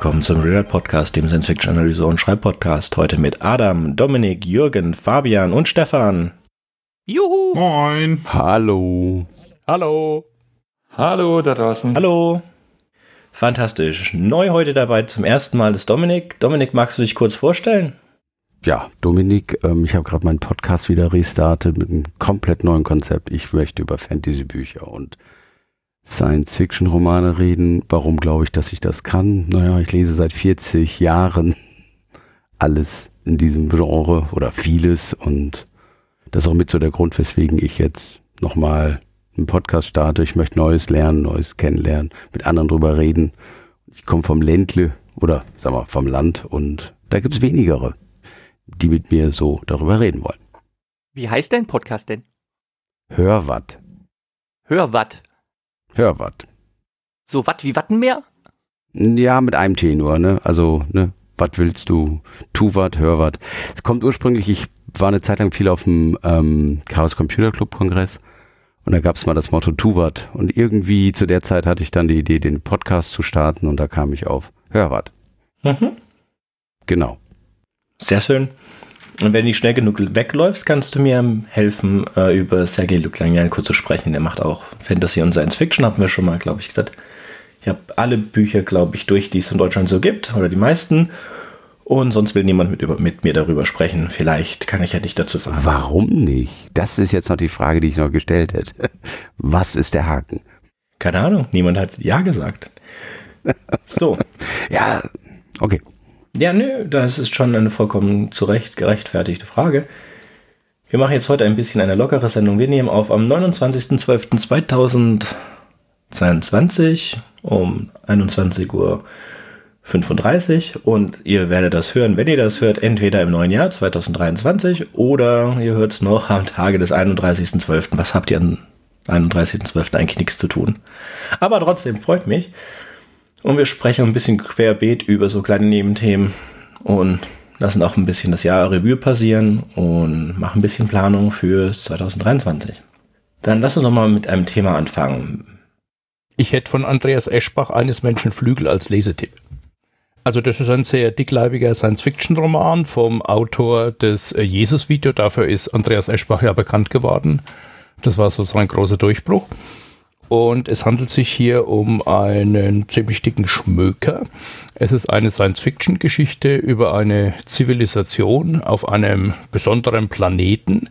willkommen zum Real Podcast, dem Science Fiction Analyse und Schreibpodcast. Heute mit Adam, Dominik, Jürgen, Fabian und Stefan. Juhu! Moin! Hallo! Hallo! Hallo da draußen. Hallo! Fantastisch. Neu heute dabei zum ersten Mal ist Dominik. Dominik, magst du dich kurz vorstellen? Ja, Dominik, ähm, ich habe gerade meinen Podcast wieder restartet mit einem komplett neuen Konzept. Ich möchte über Fantasy-Bücher und Science-Fiction-Romane reden. Warum glaube ich, dass ich das kann? Naja, ich lese seit 40 Jahren alles in diesem Genre oder vieles und das ist auch mit so der Grund, weswegen ich jetzt nochmal einen Podcast starte. Ich möchte Neues lernen, Neues kennenlernen, mit anderen drüber reden. Ich komme vom Ländle oder sag mal vom Land und da gibt es wenigere, die mit mir so darüber reden wollen. Wie heißt dein Podcast denn? Hörwatt. Hörwatt. Hörwatt. So Watt wie Wattenmeer? Ja, mit einem T nur, ne? Also, ne? Was willst du? Tu wat, hör wat. Es kommt ursprünglich, ich war eine Zeit lang viel auf dem ähm, Chaos Computer Club Kongress und da gab es mal das Motto Tu wat. Und irgendwie zu der Zeit hatte ich dann die Idee, den Podcast zu starten und da kam ich auf Hör wat. Mhm. Genau. Sehr schön. Und wenn du schnell genug wegläufst, kannst du mir helfen, äh, über Sergei Luklanian kurz zu sprechen. Der macht auch Fantasy und Science Fiction, haben wir schon mal, glaube ich, gesagt. Ich habe alle Bücher, glaube ich, durch, die es in Deutschland so gibt, oder die meisten. Und sonst will niemand mit, über, mit mir darüber sprechen. Vielleicht kann ich ja dich dazu fragen. Warum nicht? Das ist jetzt noch die Frage, die ich noch gestellt hätte. Was ist der Haken? Keine Ahnung, niemand hat Ja gesagt. So. Ja, okay. Ja, nö, das ist schon eine vollkommen zurecht gerechtfertigte Frage. Wir machen jetzt heute ein bisschen eine lockere Sendung. Wir nehmen auf am 29.12.2022 um 21.35 Uhr und ihr werdet das hören, wenn ihr das hört, entweder im neuen Jahr 2023 oder ihr hört es noch am Tage des 31.12. Was habt ihr am 31.12. eigentlich nichts zu tun? Aber trotzdem freut mich. Und wir sprechen ein bisschen querbeet über so kleine Nebenthemen und lassen auch ein bisschen das Jahr Revue passieren und machen ein bisschen Planung für 2023. Dann lass uns noch mal mit einem Thema anfangen. Ich hätte von Andreas Eschbach eines Menschen Flügel als Lesetipp. Also das ist ein sehr dickleibiger Science-Fiction-Roman vom Autor des äh, Jesus-Video. Dafür ist Andreas Eschbach ja bekannt geworden. Das war so ein großer Durchbruch. Und es handelt sich hier um einen ziemlich dicken Schmöker. Es ist eine Science-Fiction-Geschichte über eine Zivilisation auf einem besonderen Planeten,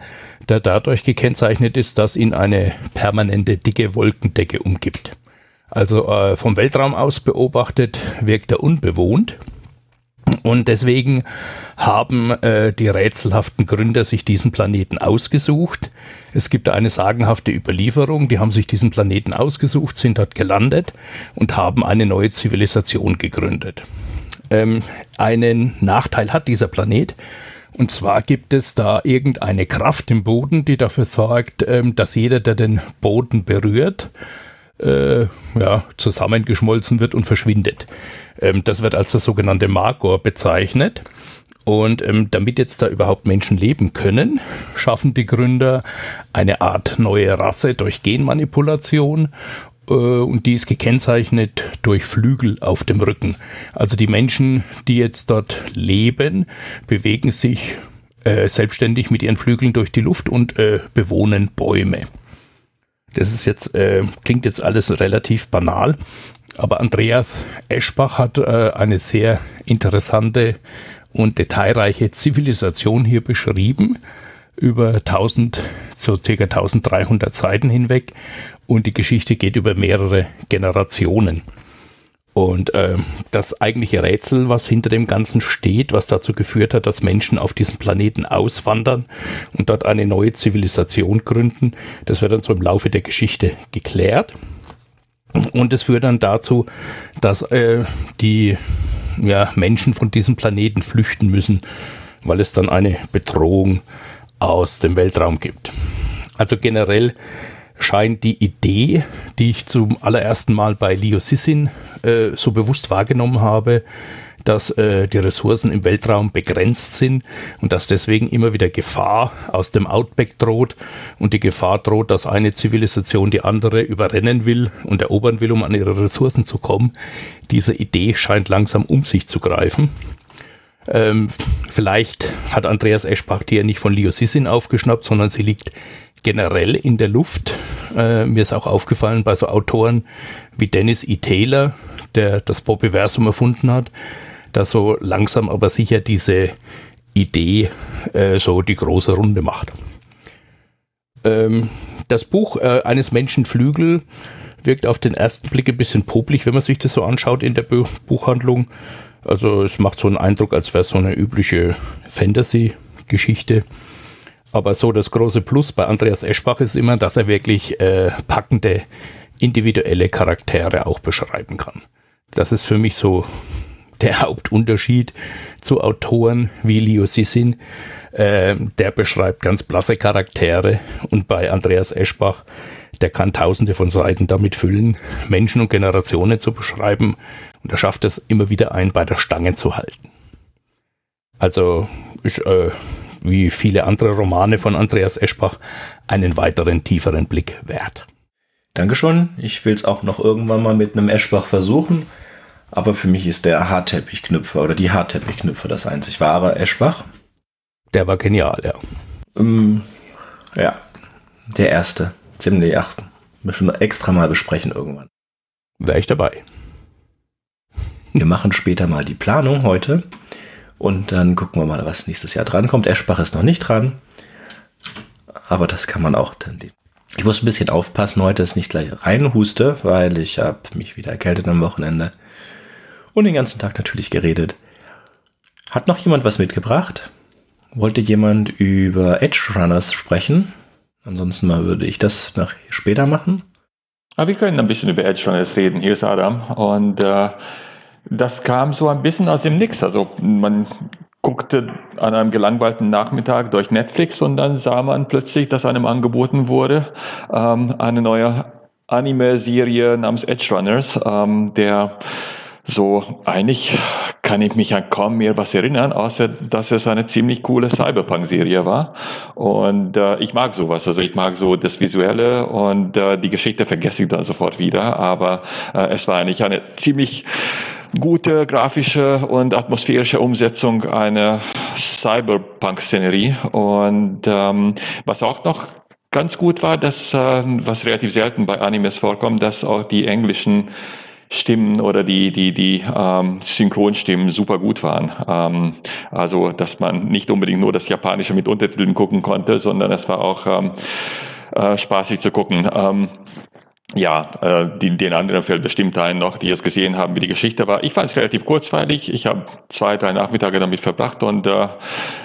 der dadurch gekennzeichnet ist, dass ihn eine permanente dicke Wolkendecke umgibt. Also äh, vom Weltraum aus beobachtet wirkt er unbewohnt. Und deswegen haben äh, die rätselhaften Gründer sich diesen Planeten ausgesucht. Es gibt eine sagenhafte Überlieferung, die haben sich diesen Planeten ausgesucht, sind dort gelandet und haben eine neue Zivilisation gegründet. Ähm, einen Nachteil hat dieser Planet. Und zwar gibt es da irgendeine Kraft im Boden, die dafür sorgt, ähm, dass jeder, der den Boden berührt, äh, ja, zusammengeschmolzen wird und verschwindet. Ähm, das wird als das sogenannte Magor bezeichnet. Und ähm, damit jetzt da überhaupt Menschen leben können, schaffen die Gründer eine Art neue Rasse durch Genmanipulation äh, und die ist gekennzeichnet durch Flügel auf dem Rücken. Also die Menschen, die jetzt dort leben, bewegen sich äh, selbstständig mit ihren Flügeln durch die Luft und äh, bewohnen Bäume. Das ist jetzt, äh, klingt jetzt alles relativ banal, aber Andreas Eschbach hat äh, eine sehr interessante und detailreiche Zivilisation hier beschrieben über 1000, so circa 1300 Seiten hinweg und die Geschichte geht über mehrere Generationen. Und äh, das eigentliche Rätsel, was hinter dem Ganzen steht, was dazu geführt hat, dass Menschen auf diesem Planeten auswandern und dort eine neue Zivilisation gründen, das wird dann so im Laufe der Geschichte geklärt. Und es führt dann dazu, dass äh, die ja, Menschen von diesem Planeten flüchten müssen, weil es dann eine Bedrohung aus dem Weltraum gibt. Also generell scheint die Idee, die ich zum allerersten Mal bei Leo Sissin äh, so bewusst wahrgenommen habe, dass äh, die Ressourcen im Weltraum begrenzt sind und dass deswegen immer wieder Gefahr aus dem Outback droht und die Gefahr droht, dass eine Zivilisation die andere überrennen will und erobern will, um an ihre Ressourcen zu kommen. Diese Idee scheint langsam um sich zu greifen. Ähm, vielleicht hat Andreas Eschbach die ja nicht von Leo Sissin aufgeschnappt, sondern sie liegt generell in der Luft. Äh, mir ist auch aufgefallen bei so Autoren wie Dennis E. Taylor, der das Bobiversum erfunden hat, dass so langsam aber sicher diese Idee äh, so die große Runde macht. Ähm, das Buch äh, eines Menschen Flügel wirkt auf den ersten Blick ein bisschen popelig, wenn man sich das so anschaut in der Bu Buchhandlung. Also es macht so einen Eindruck, als wäre es so eine übliche Fantasy-Geschichte. Aber so das große Plus bei Andreas Eschbach ist immer, dass er wirklich äh, packende individuelle Charaktere auch beschreiben kann. Das ist für mich so der Hauptunterschied zu Autoren wie Leo Sissin. Äh, der beschreibt ganz blasse Charaktere und bei Andreas Eschbach, der kann tausende von Seiten damit füllen, Menschen und Generationen zu beschreiben und er schafft es immer wieder ein, bei der Stange zu halten. Also ist äh, wie viele andere Romane von Andreas Eschbach einen weiteren tieferen Blick wert. Dankeschön. Ich will es auch noch irgendwann mal mit einem Eschbach versuchen. Aber für mich ist der Hartteppichknüpfer oder die Hartteppichknüpfer das einzig wahre Eschbach. Der war genial, ja. Ähm, ja, der erste. Ziemlich, ach, müssen wir extra mal besprechen irgendwann. Wäre ich dabei. Wir machen später mal die Planung heute und dann gucken wir mal, was nächstes Jahr drankommt. Eschbach ist noch nicht dran, aber das kann man auch dann. Ich muss ein bisschen aufpassen heute, dass ich nicht gleich reinhuste, weil ich habe mich wieder erkältet am Wochenende und den ganzen Tag natürlich geredet. Hat noch jemand was mitgebracht? Wollte jemand über Edge Runners sprechen? Ansonsten mal würde ich das nach später machen. Aber wir können ein bisschen über Edge Runners reden. Hier ist Adam. Und äh, das kam so ein bisschen aus dem Nix. Also man guckte an einem gelangweilten Nachmittag durch Netflix und dann sah man plötzlich, dass einem angeboten wurde, ähm, eine neue Anime-Serie namens Edge Runners, ähm, der so, eigentlich kann ich mich an kaum mehr was erinnern, außer dass es eine ziemlich coole Cyberpunk-Serie war. Und äh, ich mag sowas. Also ich mag so das Visuelle und äh, die Geschichte vergesse ich dann sofort wieder. Aber äh, es war eigentlich eine ziemlich gute grafische und atmosphärische Umsetzung einer Cyberpunk-Szenerie. Und ähm, was auch noch ganz gut war, dass, äh, was relativ selten bei Animes vorkommt, dass auch die englischen Stimmen oder die, die, die ähm, Synchronstimmen super gut waren. Ähm, also, dass man nicht unbedingt nur das Japanische mit Untertiteln gucken konnte, sondern es war auch ähm, äh, spaßig zu gucken. Ähm, ja, äh, den anderen fällt bestimmt ein noch, die es gesehen haben, wie die Geschichte war. Ich fand es relativ kurzweilig. Ich habe zwei, drei Nachmittage damit verbracht und äh,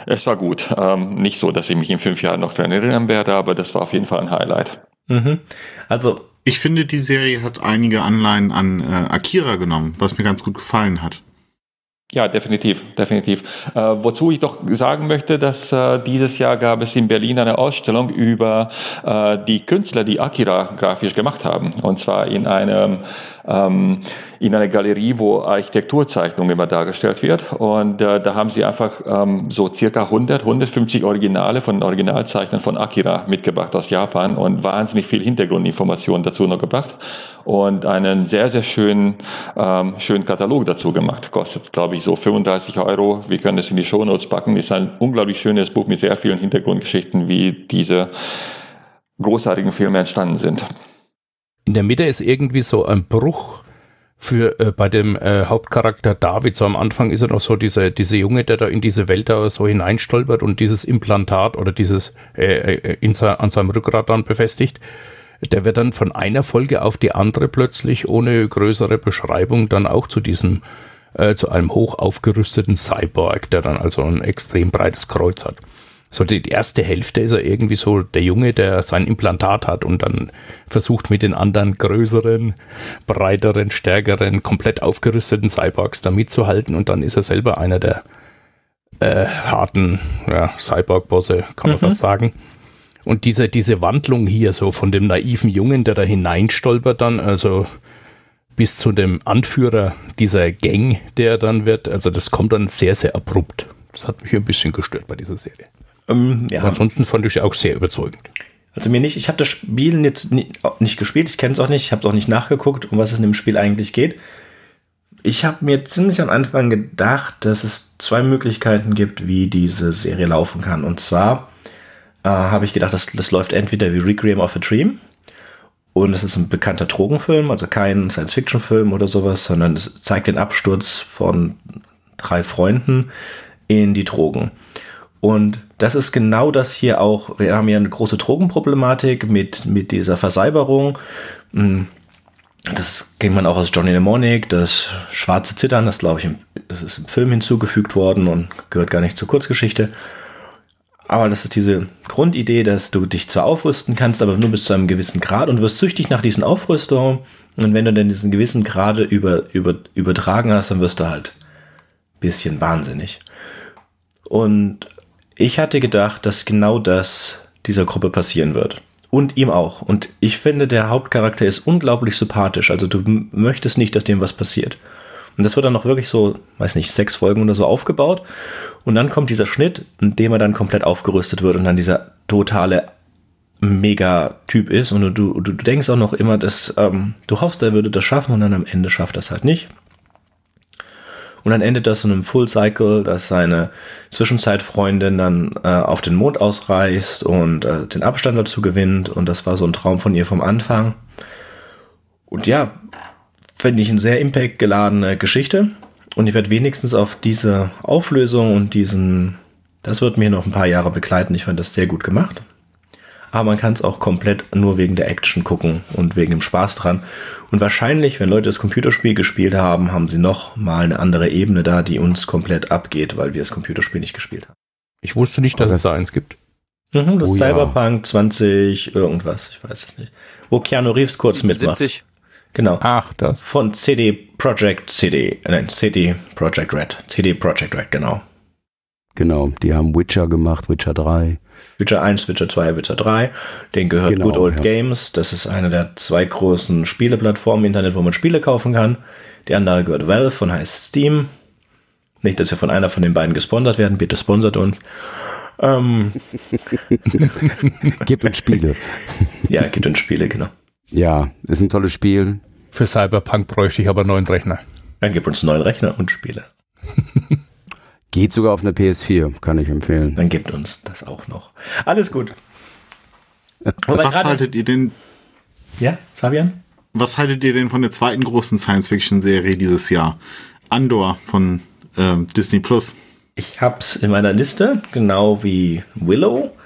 es war gut. Ähm, nicht so, dass ich mich in fünf Jahren noch daran erinnern werde, aber das war auf jeden Fall ein Highlight. Mhm. Also ich finde, die Serie hat einige Anleihen an äh, Akira genommen, was mir ganz gut gefallen hat. Ja, definitiv, definitiv. Äh, wozu ich doch sagen möchte, dass äh, dieses Jahr gab es in Berlin eine Ausstellung über äh, die Künstler, die Akira grafisch gemacht haben. Und zwar in einem ähm, in einer Galerie, wo Architekturzeichnung immer dargestellt wird. Und äh, da haben sie einfach ähm, so circa 100, 150 Originale von Originalzeichnern von Akira mitgebracht aus Japan und wahnsinnig viel Hintergrundinformationen dazu noch gebracht und einen sehr, sehr schönen, ähm, schönen Katalog dazu gemacht. Kostet, glaube ich, so 35 Euro. Wir können es in die Shownotes packen. Ist ein unglaublich schönes Buch mit sehr vielen Hintergrundgeschichten, wie diese großartigen Filme entstanden sind. In der Mitte ist irgendwie so ein Bruch für äh, bei dem äh, Hauptcharakter David. So am Anfang ist er noch so dieser diese Junge, der da in diese Welt da so hineinstolpert und dieses Implantat oder dieses äh, äh in, an seinem Rückgrat dann befestigt. Der wird dann von einer Folge auf die andere plötzlich ohne größere Beschreibung dann auch zu diesem äh, zu einem hoch aufgerüsteten Cyborg, der dann also ein extrem breites Kreuz hat so die erste Hälfte ist er irgendwie so der Junge, der sein Implantat hat und dann versucht mit den anderen größeren, breiteren, stärkeren, komplett aufgerüsteten Cyborgs da mitzuhalten und dann ist er selber einer der äh, harten ja, Cyborg-Bosse, kann man mhm. fast sagen. Und diese, diese Wandlung hier so von dem naiven Jungen, der da hineinstolpert dann, also bis zu dem Anführer dieser Gang, der dann wird. Also das kommt dann sehr, sehr abrupt. Das hat mich ein bisschen gestört bei dieser Serie. Ähm, ja. Ansonsten fand ich sie auch sehr überzeugend. Also mir nicht, ich habe das Spiel jetzt nie, nicht gespielt, ich kenne es auch nicht, ich habe auch nicht nachgeguckt, um was es in dem Spiel eigentlich geht. Ich habe mir ziemlich am Anfang gedacht, dass es zwei Möglichkeiten gibt, wie diese Serie laufen kann. Und zwar äh, habe ich gedacht, das, das läuft entweder wie Requiem of a Dream und es ist ein bekannter Drogenfilm, also kein Science-Fiction-Film oder sowas, sondern es zeigt den Absturz von drei Freunden in die Drogen. Und das ist genau das hier auch. Wir haben ja eine große Drogenproblematik mit, mit dieser Versalberung. Hm, das kennt man auch aus Johnny Mnemonic, das schwarze Zittern, das glaube ich, das ist im Film hinzugefügt worden und gehört gar nicht zur Kurzgeschichte. Aber das ist diese Grundidee, dass du dich zwar aufrüsten kannst, aber nur bis zu einem gewissen Grad und wirst süchtig nach diesen Aufrüstungen. Und wenn du dann diesen gewissen Grade über, über, übertragen hast, dann wirst du halt bisschen wahnsinnig. Und ich hatte gedacht, dass genau das dieser Gruppe passieren wird. Und ihm auch. Und ich finde, der Hauptcharakter ist unglaublich sympathisch. Also du möchtest nicht, dass dem was passiert. Und das wird dann noch wirklich so, weiß nicht, sechs Folgen oder so aufgebaut. Und dann kommt dieser Schnitt, in dem er dann komplett aufgerüstet wird und dann dieser totale Mega-Typ ist. Und du, du, du denkst auch noch immer, dass ähm, du hoffst, er würde das schaffen und dann am Ende schafft er es halt nicht. Und dann endet das in einem Full Cycle, dass seine Zwischenzeitfreundin dann äh, auf den Mond ausreist und äh, den Abstand dazu gewinnt. Und das war so ein Traum von ihr vom Anfang. Und ja, finde ich eine sehr impactgeladene Geschichte. Und ich werde wenigstens auf diese Auflösung und diesen, das wird mir noch ein paar Jahre begleiten. Ich fand das sehr gut gemacht. Aber man kann es auch komplett nur wegen der Action gucken und wegen dem Spaß dran. Und wahrscheinlich, wenn Leute das Computerspiel gespielt haben, haben sie noch mal eine andere Ebene da, die uns komplett abgeht, weil wir das Computerspiel nicht gespielt haben. Ich wusste nicht, dass es da eins gibt. Mhm, das Oh ist ja. Cyberpunk 20 irgendwas, ich weiß es nicht. Wo Keanu Reeves kurz mitmacht. 70. Genau. Ach, das. Von CD Projekt CD, nein, CD Projekt Red. CD Projekt Red, genau. Genau, die haben Witcher gemacht, Witcher 3. Witcher 1, Witcher 2, Witcher 3. Den gehört Genau, Good Old ja. Games. Das ist eine der zwei großen Spieleplattformen im Internet, wo man Spiele kaufen kann. Die andere gehört Valve und heißt Steam. Nicht, dass wir von einer von den beiden gesponsert werden. Bitte sponsert uns. Ähm, Gib uns Spiele. ja, gibt uns Spiele, genau. Ja, ist ein tolles Spiel. Für Cyberpunk bräuchte ich aber einen neuen Rechner. Dann gibt uns einen neuen Rechner und Spiele. Geht sogar auf eine PS4, kann ich empfehlen. Dann gibt uns das auch noch. Alles gut. Wobei Was haltet ihr denn, ja, Fabian? was haltet ihr denn von der zweiten großen Science-Fiction-Serie dieses Jahr? Andor von ähm, Disney Plus. Ich hab's in meiner Liste, genau wie Willow.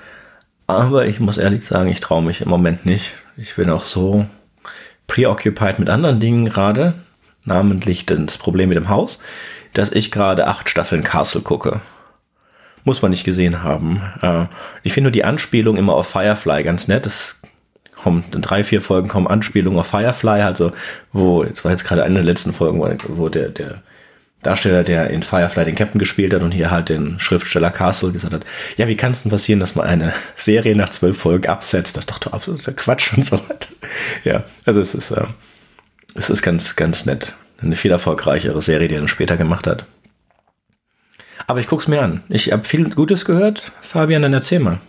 Aber ich muss ehrlich sagen, ich traue mich im Moment nicht. Ich bin auch so preoccupied mit anderen Dingen gerade, namentlich das Problem mit dem Haus, dass ich gerade acht Staffeln Castle gucke. Muss man nicht gesehen haben. Äh, ich finde nur die Anspielung immer auf Firefly ganz nett. Es kommt in drei, vier Folgen kommen Anspielungen auf Firefly, also wo, es war jetzt gerade eine der letzten Folgen, wo, wo der, der Darsteller, der in Firefly den Captain gespielt hat und hier halt den Schriftsteller Castle gesagt hat, ja, wie kann es denn passieren, dass man eine Serie nach zwölf Folgen absetzt? Das ist doch absoluter Quatsch und so weiter. Ja, also es ist, äh, es ist ganz, ganz nett. Eine viel erfolgreichere Serie, die er dann später gemacht hat. Aber ich guck's mir an. Ich habe viel Gutes gehört. Fabian, dann erzähl mal.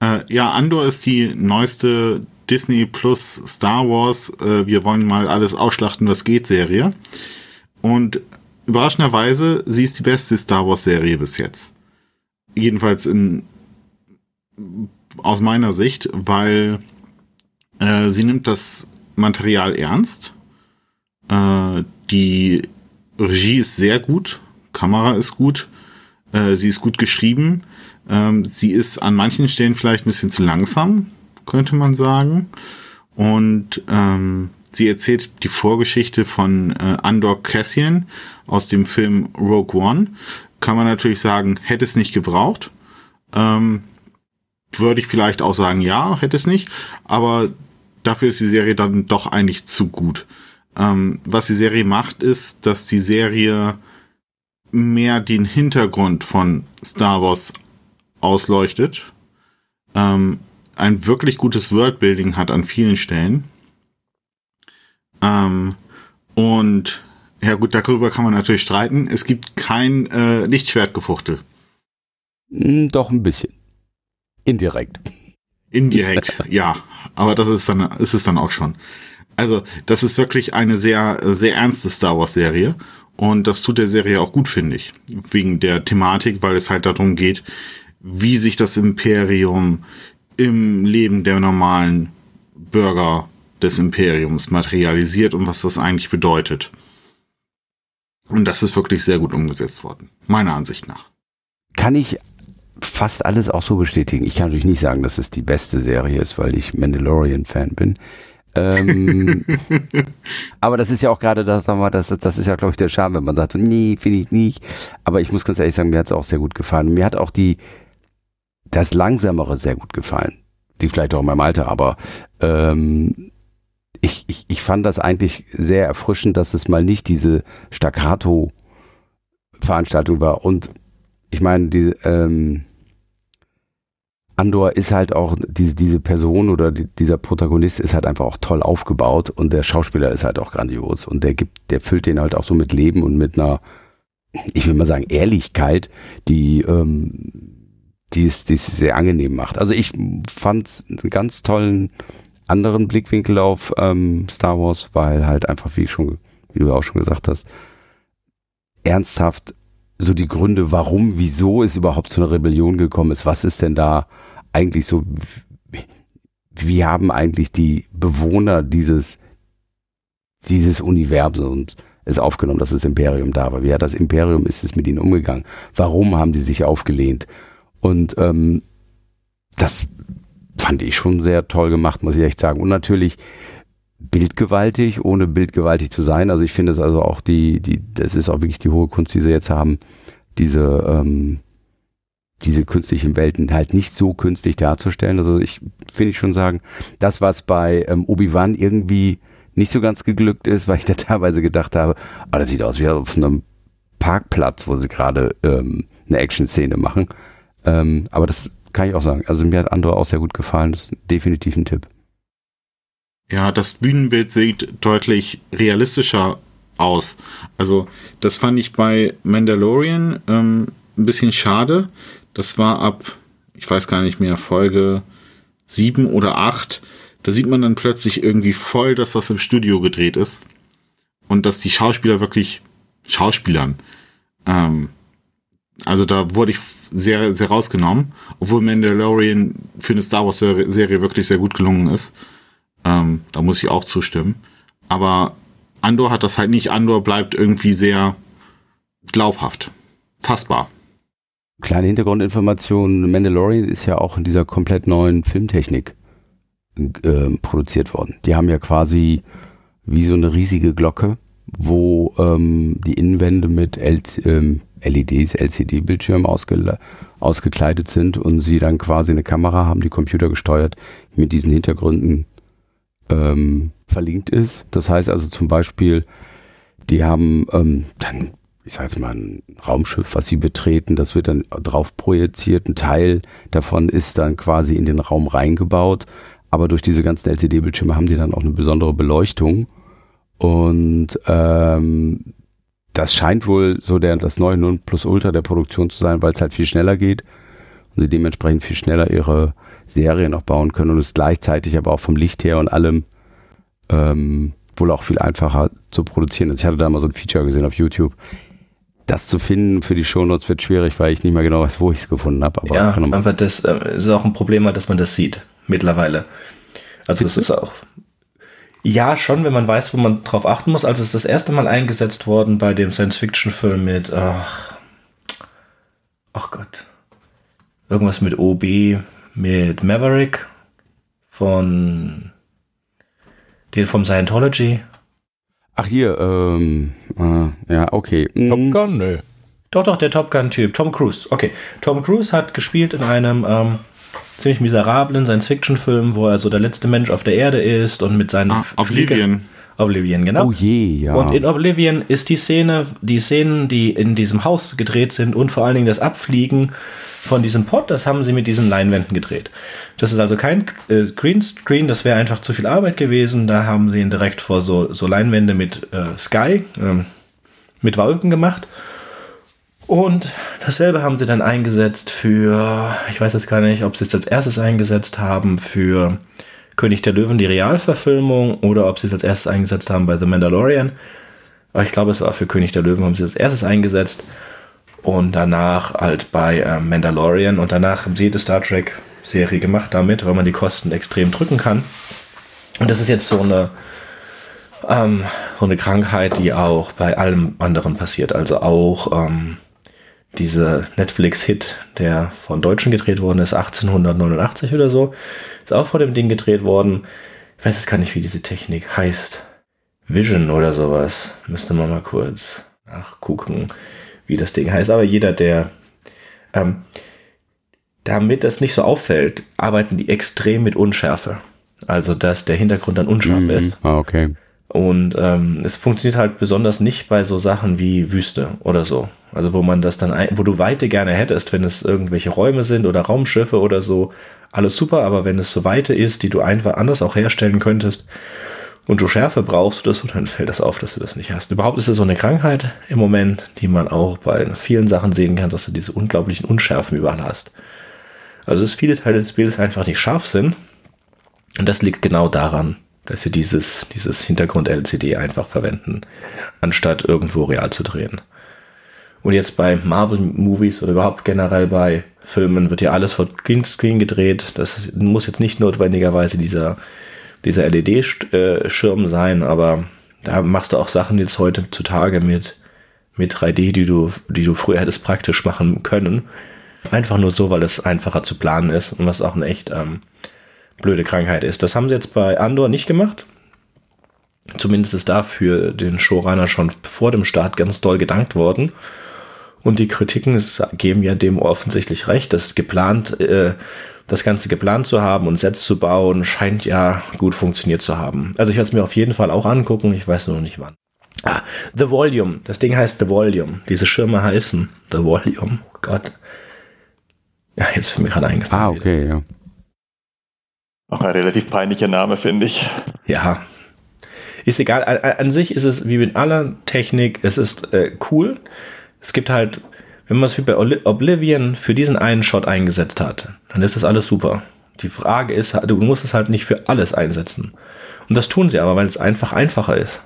Äh, ja, Andor ist die neueste Disney Plus Star Wars. Äh, wir wollen mal alles ausschlachten, was geht Serie. Und überraschenderweise, sie ist die beste Star Wars Serie bis jetzt. Jedenfalls in, aus meiner Sicht, weil äh, sie nimmt das Material ernst. Äh, die Regie ist sehr gut, Kamera ist gut, äh, sie ist gut geschrieben. Ähm, sie ist an manchen Stellen vielleicht ein bisschen zu langsam, könnte man sagen. Und ähm, sie erzählt die Vorgeschichte von äh, Andor Cassian aus dem Film Rogue One. Kann man natürlich sagen, hätte es nicht gebraucht. Ähm, würde ich vielleicht auch sagen, ja, hätte es nicht. Aber dafür ist die Serie dann doch eigentlich zu gut. Ähm, was die Serie macht, ist, dass die Serie mehr den Hintergrund von Star Wars ausleuchtet. Ähm, ein wirklich gutes Worldbuilding hat an vielen Stellen. Ähm, Und ja gut, darüber kann man natürlich streiten. Es gibt kein äh, Lichtschwertgefuchtel. Hm, Doch ein bisschen. Indirekt. Indirekt, ja. Aber das ist dann, ist es dann auch schon. Also, das ist wirklich eine sehr, sehr ernste Star Wars Serie. Und das tut der Serie auch gut, finde ich. Wegen der Thematik, weil es halt darum geht, wie sich das Imperium im Leben der normalen Bürger des Imperiums materialisiert und was das eigentlich bedeutet. Und das ist wirklich sehr gut umgesetzt worden, meiner Ansicht nach. Kann ich fast alles auch so bestätigen. Ich kann natürlich nicht sagen, dass es die beste Serie ist, weil ich Mandalorian-Fan bin. Ähm, aber das ist ja auch gerade das, das, das ist ja, glaube ich, der Charme, wenn man sagt, nee, finde ich nicht. Aber ich muss ganz ehrlich sagen, mir hat es auch sehr gut gefallen. Mir hat auch die, das Langsamere sehr gut gefallen. Die vielleicht auch in meinem Alter, aber ähm, ich, ich, ich fand das eigentlich sehr erfrischend, dass es mal nicht diese Staccato-Veranstaltung war. Und ich meine, die, ähm, Andor ist halt auch, diese, diese Person oder die, dieser Protagonist ist halt einfach auch toll aufgebaut und der Schauspieler ist halt auch grandios und der gibt, der füllt den halt auch so mit Leben und mit einer, ich will mal sagen, Ehrlichkeit, die, ähm, die es, die es sehr angenehm macht. Also ich fand es einen ganz tollen anderen Blickwinkel auf ähm, Star Wars, weil halt einfach, wie ich schon, wie du auch schon gesagt hast, ernsthaft so die Gründe, warum, wieso es überhaupt zu einer Rebellion gekommen ist, was ist denn da eigentlich so, wie haben eigentlich die Bewohner dieses, dieses Universums es aufgenommen, dass das Imperium da war? Wie hat das Imperium, ist es mit ihnen umgegangen? Warum haben die sich aufgelehnt? Und ähm, das fand ich schon sehr toll gemacht, muss ich echt sagen. Und natürlich bildgewaltig, ohne bildgewaltig zu sein. Also ich finde es also auch die, die, das ist auch wirklich die hohe Kunst, die sie jetzt haben, diese, ähm, diese künstlichen Welten halt nicht so künstlich darzustellen. Also ich finde ich schon sagen, das, was bei ähm, Obi-Wan irgendwie nicht so ganz geglückt ist, weil ich da teilweise gedacht habe, ah, das sieht aus wie auf einem Parkplatz, wo sie gerade ähm, eine Action-Szene machen. Ähm, aber das kann ich auch sagen. Also mir hat Andor auch sehr gut gefallen. Das ist definitiv ein Tipp. Ja, das Bühnenbild sieht deutlich realistischer aus. Also das fand ich bei Mandalorian ähm, ein bisschen schade. Das war ab, ich weiß gar nicht mehr, Folge sieben oder acht. Da sieht man dann plötzlich irgendwie voll, dass das im Studio gedreht ist. Und dass die Schauspieler wirklich Schauspielern. Ähm, also da wurde ich sehr, sehr rausgenommen, obwohl Mandalorian für eine Star Wars Serie wirklich sehr gut gelungen ist. Ähm, da muss ich auch zustimmen. Aber Andor hat das halt nicht. Andor bleibt irgendwie sehr glaubhaft. Fassbar. Kleine Hintergrundinformation, Mandalorian ist ja auch in dieser komplett neuen Filmtechnik äh, produziert worden. Die haben ja quasi wie so eine riesige Glocke, wo ähm, die Innenwände mit L ähm, LEDs, LCD-Bildschirmen ausge ausgekleidet sind und sie dann quasi eine Kamera haben, die computergesteuert mit diesen Hintergründen ähm, verlinkt ist. Das heißt also zum Beispiel, die haben ähm, dann, ich sage jetzt mal, ein Raumschiff, was sie betreten, das wird dann drauf projiziert. Ein Teil davon ist dann quasi in den Raum reingebaut, aber durch diese ganzen LCD-Bildschirme haben die dann auch eine besondere Beleuchtung. Und ähm, das scheint wohl so der, das neue Nonplusultra der Produktion zu sein, weil es halt viel schneller geht und sie dementsprechend viel schneller ihre Serie noch bauen können und es gleichzeitig aber auch vom Licht her und allem ähm, wohl auch viel einfacher zu produzieren ist. Ich hatte da mal so ein Feature gesehen auf YouTube. Das zu finden für die Shownotes wird schwierig, weil ich nicht mehr genau weiß, wo ich es gefunden habe. Aber, ja, aber das äh, ist auch ein Problem, dass man das sieht mittlerweile. Also das ist auch ja, schon, wenn man weiß, wo man drauf achten muss. Also es ist das erste Mal eingesetzt worden bei dem Science-Fiction-Film mit, ach, ach Gott, irgendwas mit OB, mit Maverick von den vom Scientology. Ach hier, ähm, äh, ja, okay. Top Gun, nö. Doch, doch, der Top Gun-Typ, Tom Cruise. Okay, Tom Cruise hat gespielt in einem ähm, ziemlich miserablen Science-Fiction-Film, wo er so der letzte Mensch auf der Erde ist und mit seinen Ah, Oblivion. Oblivion, genau. Oh je, ja. Und in Oblivion ist die Szene, die Szenen, die in diesem Haus gedreht sind und vor allen Dingen das Abfliegen von diesem Pod, das haben sie mit diesen Leinwänden gedreht. Das ist also kein äh, Greenscreen, das wäre einfach zu viel Arbeit gewesen. Da haben sie ihn direkt vor so, so Leinwände mit äh, Sky, ähm, mit Wolken gemacht. Und dasselbe haben sie dann eingesetzt für, ich weiß jetzt gar nicht, ob sie es als erstes eingesetzt haben für König der Löwen, die Realverfilmung, oder ob sie es als erstes eingesetzt haben bei The Mandalorian. Aber ich glaube, es war für König der Löwen, haben sie es als erstes eingesetzt. Und danach halt bei äh, Mandalorian. Und danach jede Star Trek-Serie gemacht damit, weil man die Kosten extrem drücken kann. Und das ist jetzt so eine, ähm, so eine Krankheit, die auch bei allem anderen passiert. Also auch ähm, diese Netflix-Hit, der von Deutschen gedreht worden ist, 1889 oder so, ist auch von dem Ding gedreht worden. Ich weiß jetzt gar nicht, wie diese Technik heißt. Vision oder sowas. Müsste man mal kurz nachgucken, wie das Ding heißt. Aber jeder, der, ähm, damit das nicht so auffällt, arbeiten die extrem mit Unschärfe. Also, dass der Hintergrund dann unscharf Mhm. ist. Ah, okay. Und ähm, es funktioniert halt besonders nicht bei so Sachen wie Wüste oder so. Also wo man das dann, ein, wo du Weite gerne hättest, wenn es irgendwelche Räume sind oder Raumschiffe oder so, alles super, aber wenn es so Weite ist, die du einfach anders auch herstellen könntest und du Schärfe brauchst oder so, dann fällt das auf, dass du das nicht hast. Überhaupt ist es so eine Krankheit im Moment, die man auch bei vielen Sachen sehen kann, dass du diese unglaublichen Unschärfen überall hast. Also dass viele Teile des Bildes einfach nicht scharf sind. Und das liegt genau daran, dass sie dieses, dieses Hintergrund-LCD einfach verwenden, anstatt irgendwo real zu drehen. Und jetzt bei Marvel-Movies oder überhaupt generell bei Filmen wird ja alles vor Greenscreen gedreht. Das muss jetzt nicht notwendigerweise dieser, dieser LED-Schirm sein, aber da machst du auch Sachen jetzt heutzutage mit, mit 3D, die du, die du früher hättest praktisch machen können. Einfach nur so, weil es einfacher zu planen ist und was auch eine echt ähm, blöde Krankheit ist. Das haben sie jetzt bei Andor nicht gemacht. Zumindest ist dafür den Showrunner schon vor dem Start ganz doll gedankt worden. Und die Kritiken geben ja dem offensichtlich recht, dass geplant, äh, das Ganze geplant zu haben und Sets zu bauen, scheint ja gut funktioniert zu haben. Also ich werde es mir auf jeden Fall auch angucken, ich weiß nur noch nicht wann. Ah, The Volume. Das Ding heißt The Volume. Diese Schirme heißen The Volume. Oh Gott. Ja, jetzt ist mir gerade eingefallen. Ah, okay, ja. Auch ein relativ peinlicher Name, finde ich. Ja. Ist egal. An, an sich ist es wie mit aller Technik, es ist äh, cool. Es gibt halt, wenn man es wie bei Oblivion für diesen einen Shot eingesetzt hat, dann ist das alles super. Die Frage ist, du musst es halt nicht für alles einsetzen. Und das tun sie aber, weil es einfach einfacher ist.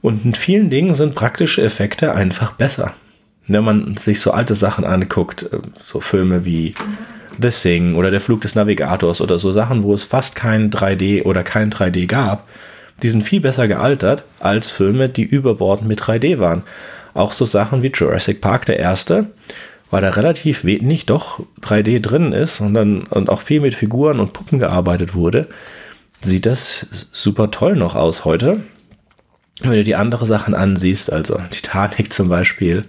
Und in vielen Dingen sind praktische Effekte einfach besser. Wenn man sich so alte Sachen anguckt, äh, so Filme wie The Thing oder Der Flug des Navigators oder so Sachen, wo es fast kein 3D oder kein 3D gab, die sind viel besser gealtert als Filme, die überbordend mit 3D waren. Auch so Sachen wie Jurassic Park, der erste, weil da relativ wenig doch 3D drin ist und dann und auch viel mit Figuren und Puppen gearbeitet wurde, sieht das super toll noch aus heute. Wenn du die andere Sachen ansiehst, also Titanic zum Beispiel,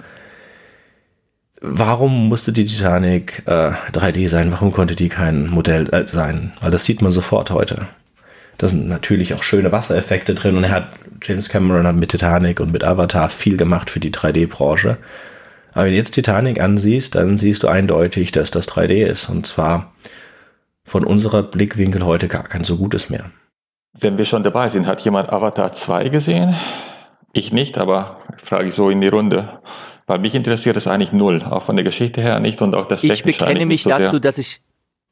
warum musste die Titanic äh, 3D sein? Warum konnte die kein Modell äh, sein? Weil das sieht man sofort heute. Da sind natürlich auch schöne Wassereffekte drin und er hat, James Cameron hat mit Titanic und mit Avatar viel gemacht für die 3D-Branche. Aber wenn du jetzt Titanic ansiehst, dann siehst du eindeutig, dass das 3D ist. Und zwar von unserer Blickwinkel heute gar kein so gutes mehr. Wenn wir schon dabei sind, hat jemand Avatar 2 gesehen? Ich nicht, aber frage ich so in die Runde. Weil mich interessiert es eigentlich null, auch von der Geschichte her nicht und auch das Ich bekenne mich so dazu, sehr. dass ich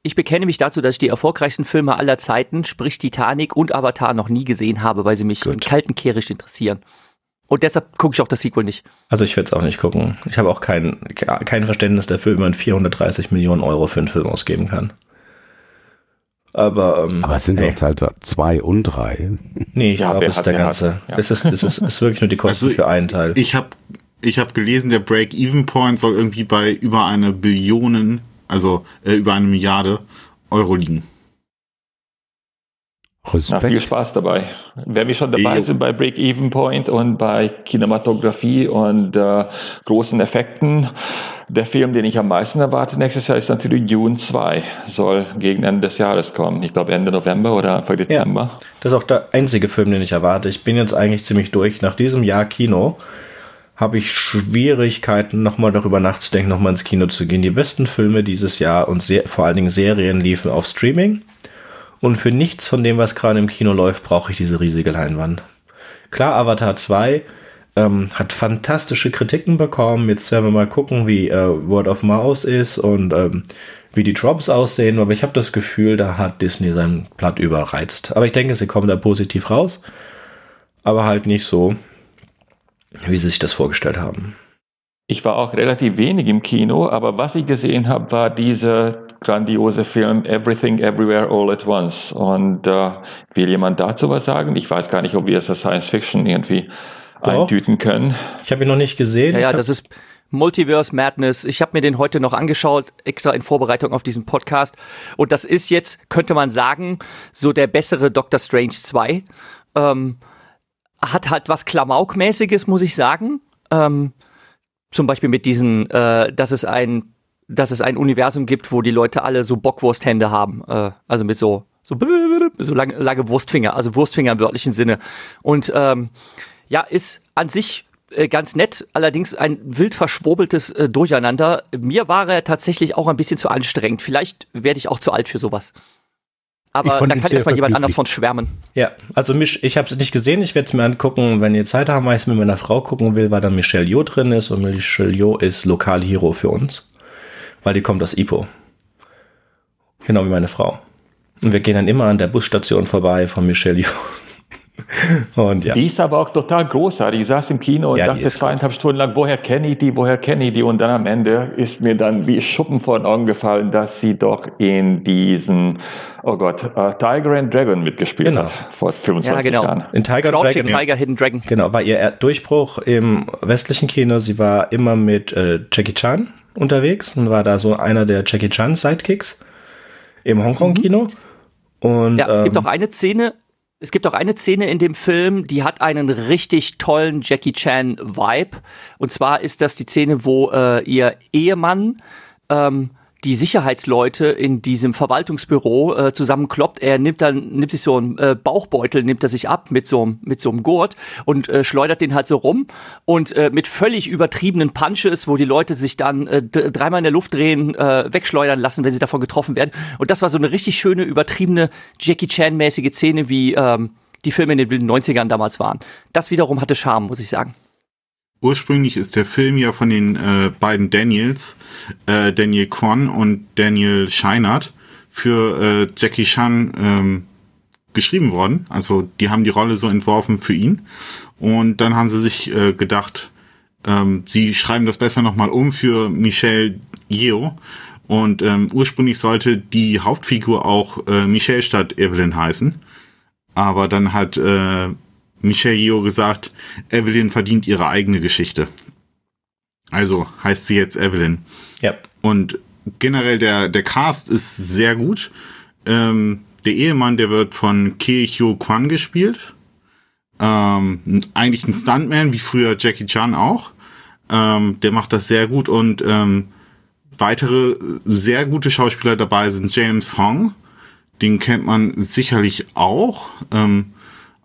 ich bekenne mich dazu, dass ich die erfolgreichsten Filme aller Zeiten, sprich Titanic und Avatar, noch nie gesehen habe, weil sie mich Gut. in kalten Kehricht interessieren. Und deshalb gucke ich auch das Sequel nicht. Also ich werde es auch nicht gucken. Ich habe auch kein, kein Verständnis dafür, wie man 430 Millionen Euro für einen Film ausgeben kann. Aber, ähm, Aber es sind hey, doch Teil 2 und 3. nee, ich Ja, glaube, es ist der ganze. Ja. Es, ist, es, ist, es ist wirklich nur die Kosten Also, für einen Teil. Ich habe ich hab gelesen, der Break-Even-Point soll irgendwie bei über eine Billionen, also äh, über eine Milliarde Euro liegen. Na, viel Respekt. Spaß dabei. Wenn wir schon dabei Jo. sind bei Break-Even Point und bei Kinematografie und äh, großen Effekten, der Film, den ich am meisten erwarte nächstes Jahr, ist natürlich Dune 2. Soll gegen Ende des Jahres kommen. Ich glaube Ende November oder Anfang Dezember. Das ist auch der einzige Film, den ich erwarte. Ich bin jetzt eigentlich ziemlich durch nach diesem Jahr Kino. Habe ich Schwierigkeiten, nochmal darüber nachzudenken, nochmal ins Kino zu gehen. Die besten Filme dieses Jahr und sehr, vor allen Dingen Serien liefen auf Streaming. Und für nichts von dem, was gerade im Kino läuft, brauche ich diese riesige Leinwand. Klar, Avatar 2 ähm, hat fantastische Kritiken bekommen. Jetzt werden wir mal gucken, wie äh, Word of Mouse ist und ähm, wie die Drops aussehen. Aber ich habe das Gefühl, da hat Disney sein Blatt überreizt. Aber ich denke, sie kommen da positiv raus. Aber halt nicht so, wie sie sich das vorgestellt haben. Ich war auch relativ wenig im Kino, aber was ich gesehen habe, war dieser grandiose Film Everything Everywhere All at Once. Und äh, will jemand dazu was sagen? Ich weiß gar nicht, ob wir es als Science Fiction irgendwie Doch. eintüten können. Ich habe ihn noch nicht gesehen. Ja, ja das ist Multiverse Madness. Ich habe mir den heute noch angeschaut, extra in Vorbereitung auf diesen Podcast. Und das ist jetzt, könnte man sagen, so der bessere Doctor Strange 2. Ähm, hat halt was Klamaukmäßiges, muss ich sagen. Ähm, zum Beispiel mit diesen, äh, dass es ein, dass es ein Universum gibt, wo die Leute alle so Bockwursthände haben, äh, also mit so so, so lange, lange Wurstfinger, also Wurstfinger im wörtlichen Sinne. Und ähm, ja, ist an sich äh, ganz nett, allerdings ein wild verschwurbeltes äh, Durcheinander. Mir war er tatsächlich auch ein bisschen zu anstrengend. Vielleicht werde ich auch zu alt für sowas. Aber da kann erstmal jemand anders von schwärmen. Ja, also mich, ich habe es nicht gesehen, ich werde es mir angucken, wenn ihr Zeit haben, weil ich es mit meiner Frau gucken will, weil da Michelle Yeoh drin ist und Michelle Yeoh ist Lokalhero für uns, weil die kommt aus Ipo. Genau wie meine Frau. Und wir gehen dann immer an der Busstation vorbei von Michelle Yeoh. Und ja. Die ist aber auch total großartig. Ich saß im Kino und ja, dachte zweieinhalb Stunden lang, woher kenne ich die, woher kenne ich die? Und dann am Ende ist mir dann wie Schuppen vor den Augen gefallen, dass sie doch in diesen, oh Gott, uh, Tiger and Dragon mitgespielt genau. hat. Vor 25 ja, genau. Jahren. In Tiger Dragon. Tiger, Hidden Dragon. Genau, war ihr Durchbruch im westlichen Kino. Sie war immer mit äh, Jackie Chan unterwegs und war da so einer der Jackie Chan Sidekicks im Hongkong-Kino. Mhm. Und, ja, es ähm, gibt auch eine Szene, es gibt auch eine Szene in dem Film, die hat einen richtig tollen Jackie Chan Vibe. Und zwar ist das die Szene, wo äh, ihr Ehemann ähm, die Sicherheitsleute in diesem Verwaltungsbüro äh, zusammenkloppt. Er nimmt dann, nimmt sich so einen äh, Bauchbeutel, nimmt er sich ab mit so, mit so einem Gurt und äh, schleudert den halt so rum und äh, mit völlig übertriebenen Punches, wo die Leute sich dann äh, dreimal in der Luft drehen, äh, wegschleudern lassen, wenn sie davon getroffen werden. Und das war so eine richtig schöne, übertriebene Jackie Chan-mäßige Szene, wie ähm, die Filme in den wilden 90ern damals waren. Das wiederum hatte Charme, muss ich sagen ursprünglich ist der Film ja von den äh, beiden Daniels, äh, Daniel Kwan und Daniel Scheinert, für äh, Jackie Chan ähm, geschrieben worden. Also die haben die Rolle so entworfen für ihn. Und dann haben sie sich äh, gedacht, ähm, sie schreiben das besser nochmal um für Michelle Yeoh. Und ähm, ursprünglich sollte die Hauptfigur auch äh, Michelle statt Evelyn heißen. Aber dann hat äh, Michelle Yeoh gesagt, Evelyn verdient ihre eigene Geschichte. Also heißt sie jetzt Evelyn. Ja. Und generell der, der Cast ist sehr gut. Ähm, der Ehemann, der wird von Ke Hyo Kwan gespielt. Ähm, eigentlich ein Stuntman, wie früher Jackie Chan auch. Ähm, der macht das sehr gut und ähm, weitere sehr gute Schauspieler dabei sind James Hong. Den kennt man sicherlich auch ähm,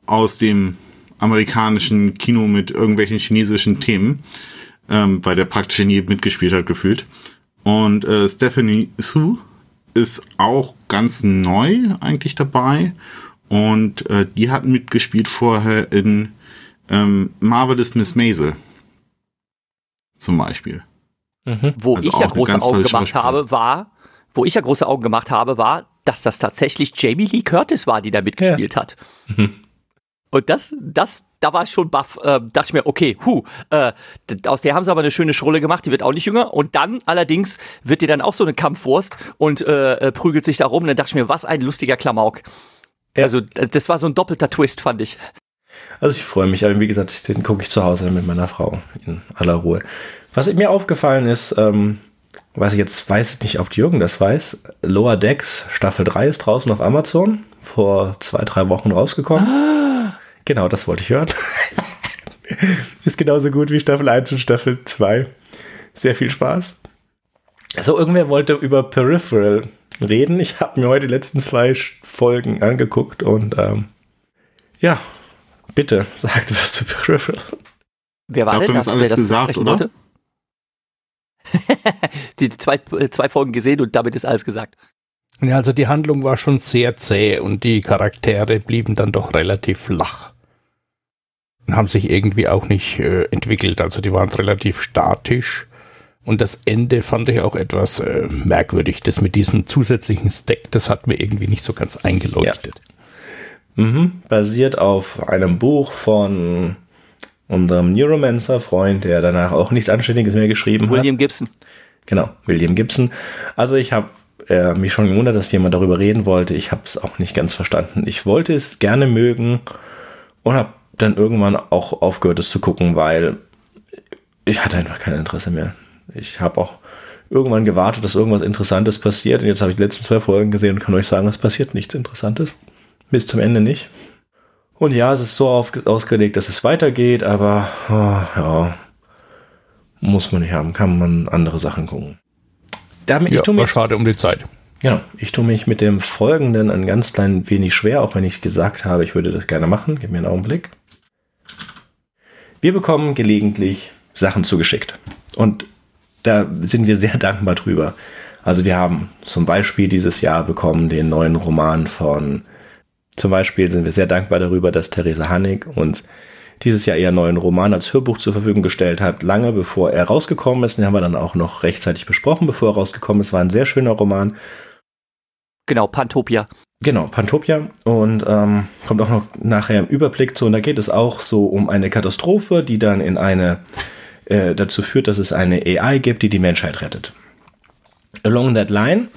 aus dem amerikanischen Kino mit irgendwelchen chinesischen Themen, ähm, weil der praktisch nie mitgespielt hat, gefühlt. Und äh, Stephanie Su ist auch ganz neu eigentlich dabei. Und äh, die hatten mitgespielt vorher in ähm, Marvelous Miss Maisel. Zum Beispiel. Mhm. Wo also ich ja große Augen gemacht habe, war, wo ich ja große Augen gemacht habe, war, dass das tatsächlich Jamie Lee Curtis war, die da mitgespielt ja. hat. Und das, das, da war ich schon baff. Äh, dachte ich mir, okay, hu, äh, aus der haben sie aber eine schöne Schrulle gemacht, die wird auch nicht jünger. Und dann allerdings wird die dann auch so eine Kampfwurst und äh, äh prügelt sich da rum. Und dann dachte ich mir, was ein lustiger Klamauk. Ja. Also, das war so ein doppelter Twist, fand ich. Also ich freue mich, aber wie gesagt, den gucke ich zu Hause mit meiner Frau in aller Ruhe. Was mir aufgefallen ist, ähm, was ich jetzt weiß nicht, ob Jürgen das weiß, Lower Decks Staffel 3 ist draußen auf Amazon, vor zwei, drei Wochen rausgekommen. Ah Genau, das wollte ich hören. ist genauso gut wie Staffel 1 und Staffel 2. Sehr viel Spaß. So, irgendwer wollte über Peripheral reden. Ich habe mir heute die letzten zwei Folgen angeguckt und ähm, ja, bitte, sagte was zu Peripheral. Wer war Ich glaub, denn dann das? ist alles gesagt, oder? wollte? die zwei, äh, zwei Folgen gesehen und damit ist alles gesagt. Ja, also die Handlung war schon sehr zäh und die Charaktere blieben dann doch relativ flach. Und haben sich irgendwie auch nicht äh, entwickelt. Also die waren relativ statisch. Und das Ende fand ich auch etwas äh, merkwürdig. Das mit diesem zusätzlichen Stack, das hat mir irgendwie nicht so ganz eingeleuchtet. Mhm. Basiert auf einem Buch von unserem Neuromancer-Freund, der danach auch nichts Anständiges mehr geschrieben hat. William Gibson. Genau, William Gibson. Also ich habe äh, mich schon gewundert, dass jemand darüber reden wollte. Ich habe es auch nicht ganz verstanden. Ich wollte es gerne mögen und habe dann irgendwann auch aufgehört, es zu gucken, weil ich hatte einfach kein Interesse mehr. Ich habe auch irgendwann gewartet, dass irgendwas Interessantes passiert. Und jetzt habe ich die letzten zwei Folgen gesehen und kann euch sagen, es passiert nichts Interessantes. Bis zum Ende nicht. Und ja, es ist so ausgelegt, dass es weitergeht, aber oh, ja, muss man nicht haben, kann man andere Sachen gucken. Damit Ja, ich tue mich, schade um die Zeit. genau, ich tue mich mit dem Folgenden ein ganz klein wenig schwer, auch wenn ich gesagt habe, ich würde das gerne machen. Gib mir einen Augenblick. Wir bekommen gelegentlich Sachen zugeschickt. Und da sind wir sehr dankbar drüber. Also wir haben zum Beispiel dieses Jahr bekommen den neuen Roman von, zum Beispiel sind wir sehr dankbar darüber, dass Theresa Hannig uns dieses Jahr ihren neuen Roman als Hörbuch zur Verfügung gestellt hat, lange bevor er rausgekommen ist. Den haben wir dann auch noch rechtzeitig besprochen, bevor er rausgekommen ist. War ein sehr schöner Roman. Genau, Pantopia. Genau, Pantopia. Und ähm, kommt auch noch nachher im Überblick zu. Und da geht es auch so um eine Katastrophe, die dann in eine äh, dazu führt, dass es eine AI gibt, die die Menschheit rettet. Along that line.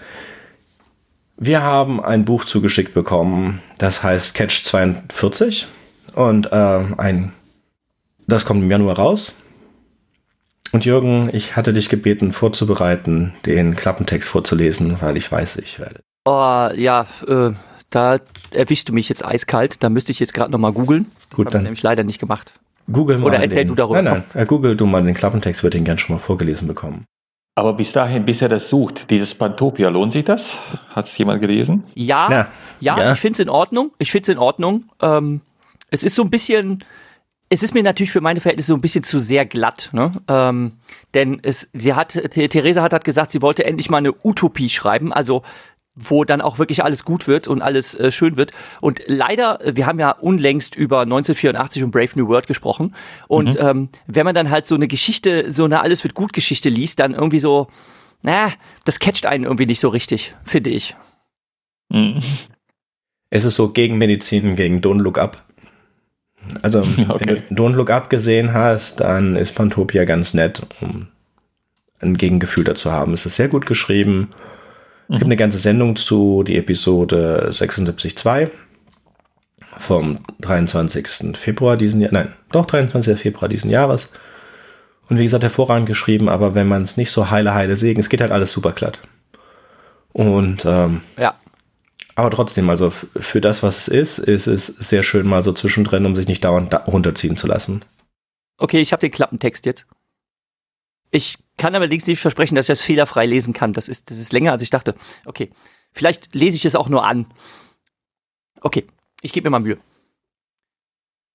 Wir haben ein Buch zugeschickt bekommen, das heißt Catch 42 und äh, ein, das kommt im Januar raus. Und Jürgen, ich hatte dich gebeten, vorzubereiten, den Klappentext vorzulesen, weil ich weiß, ich werde. Oh, ja, äh, da erwischst du mich jetzt eiskalt. Da müsste ich jetzt gerade nochmal googeln. Gut, ich dann- nämlich leider nicht gemacht. Google mal. Oder erzähl den, du darüber. Nein, nein, äh, google du mal den Klappentext, würde ihn gern schon mal vorgelesen bekommen. Aber bis dahin, bis er das sucht, dieses Pantopia, lohnt sich das? Hat es jemand gelesen? Ja, Ja, ja, ja. ich finde es in Ordnung. Ich finde es in Ordnung. Ähm, es ist so ein bisschen, es ist mir natürlich für meine Verhältnisse so ein bisschen zu sehr glatt, ne? Ähm, denn es, sie hat, The- Theresa hat, hat gesagt, sie wollte endlich mal eine Utopie schreiben, also wo dann auch wirklich alles gut wird und alles äh, schön wird. Und leider, äh, wir haben ja unlängst über 1984 und Brave New World gesprochen. Und ähm, wenn man dann halt so eine Geschichte, so eine Alles wird gut Geschichte liest, dann irgendwie so, na, das catcht einen irgendwie nicht so richtig, finde ich. Mhm. Es ist so gegen Medizin, gegen Don't Look Up. Also, Okay. wenn du Don't Look Up gesehen hast, dann ist Pantopia ganz nett, um ein Gegengefühl dazu haben. Es ist sehr gut geschrieben. Es gibt eine ganze Sendung zu, die Episode 76.2 vom 23. Februar diesen Jahr, nein, doch 23. Februar diesen Jahres. Und wie gesagt, hervorragend geschrieben, aber wenn man es nicht so heile, heile sägen, es geht halt alles super glatt. Und ähm, Ja. aber trotzdem, also für das, was es ist, ist es sehr schön mal so zwischendrin, um sich nicht dauernd da runterziehen zu lassen. Okay, ich habe den Klappentext jetzt. Ich kann allerdings nicht versprechen, dass ich das fehlerfrei lesen kann. Das ist, das ist länger, als ich dachte. Okay, vielleicht lese ich es auch nur an. Okay, ich gebe mir mal Mühe.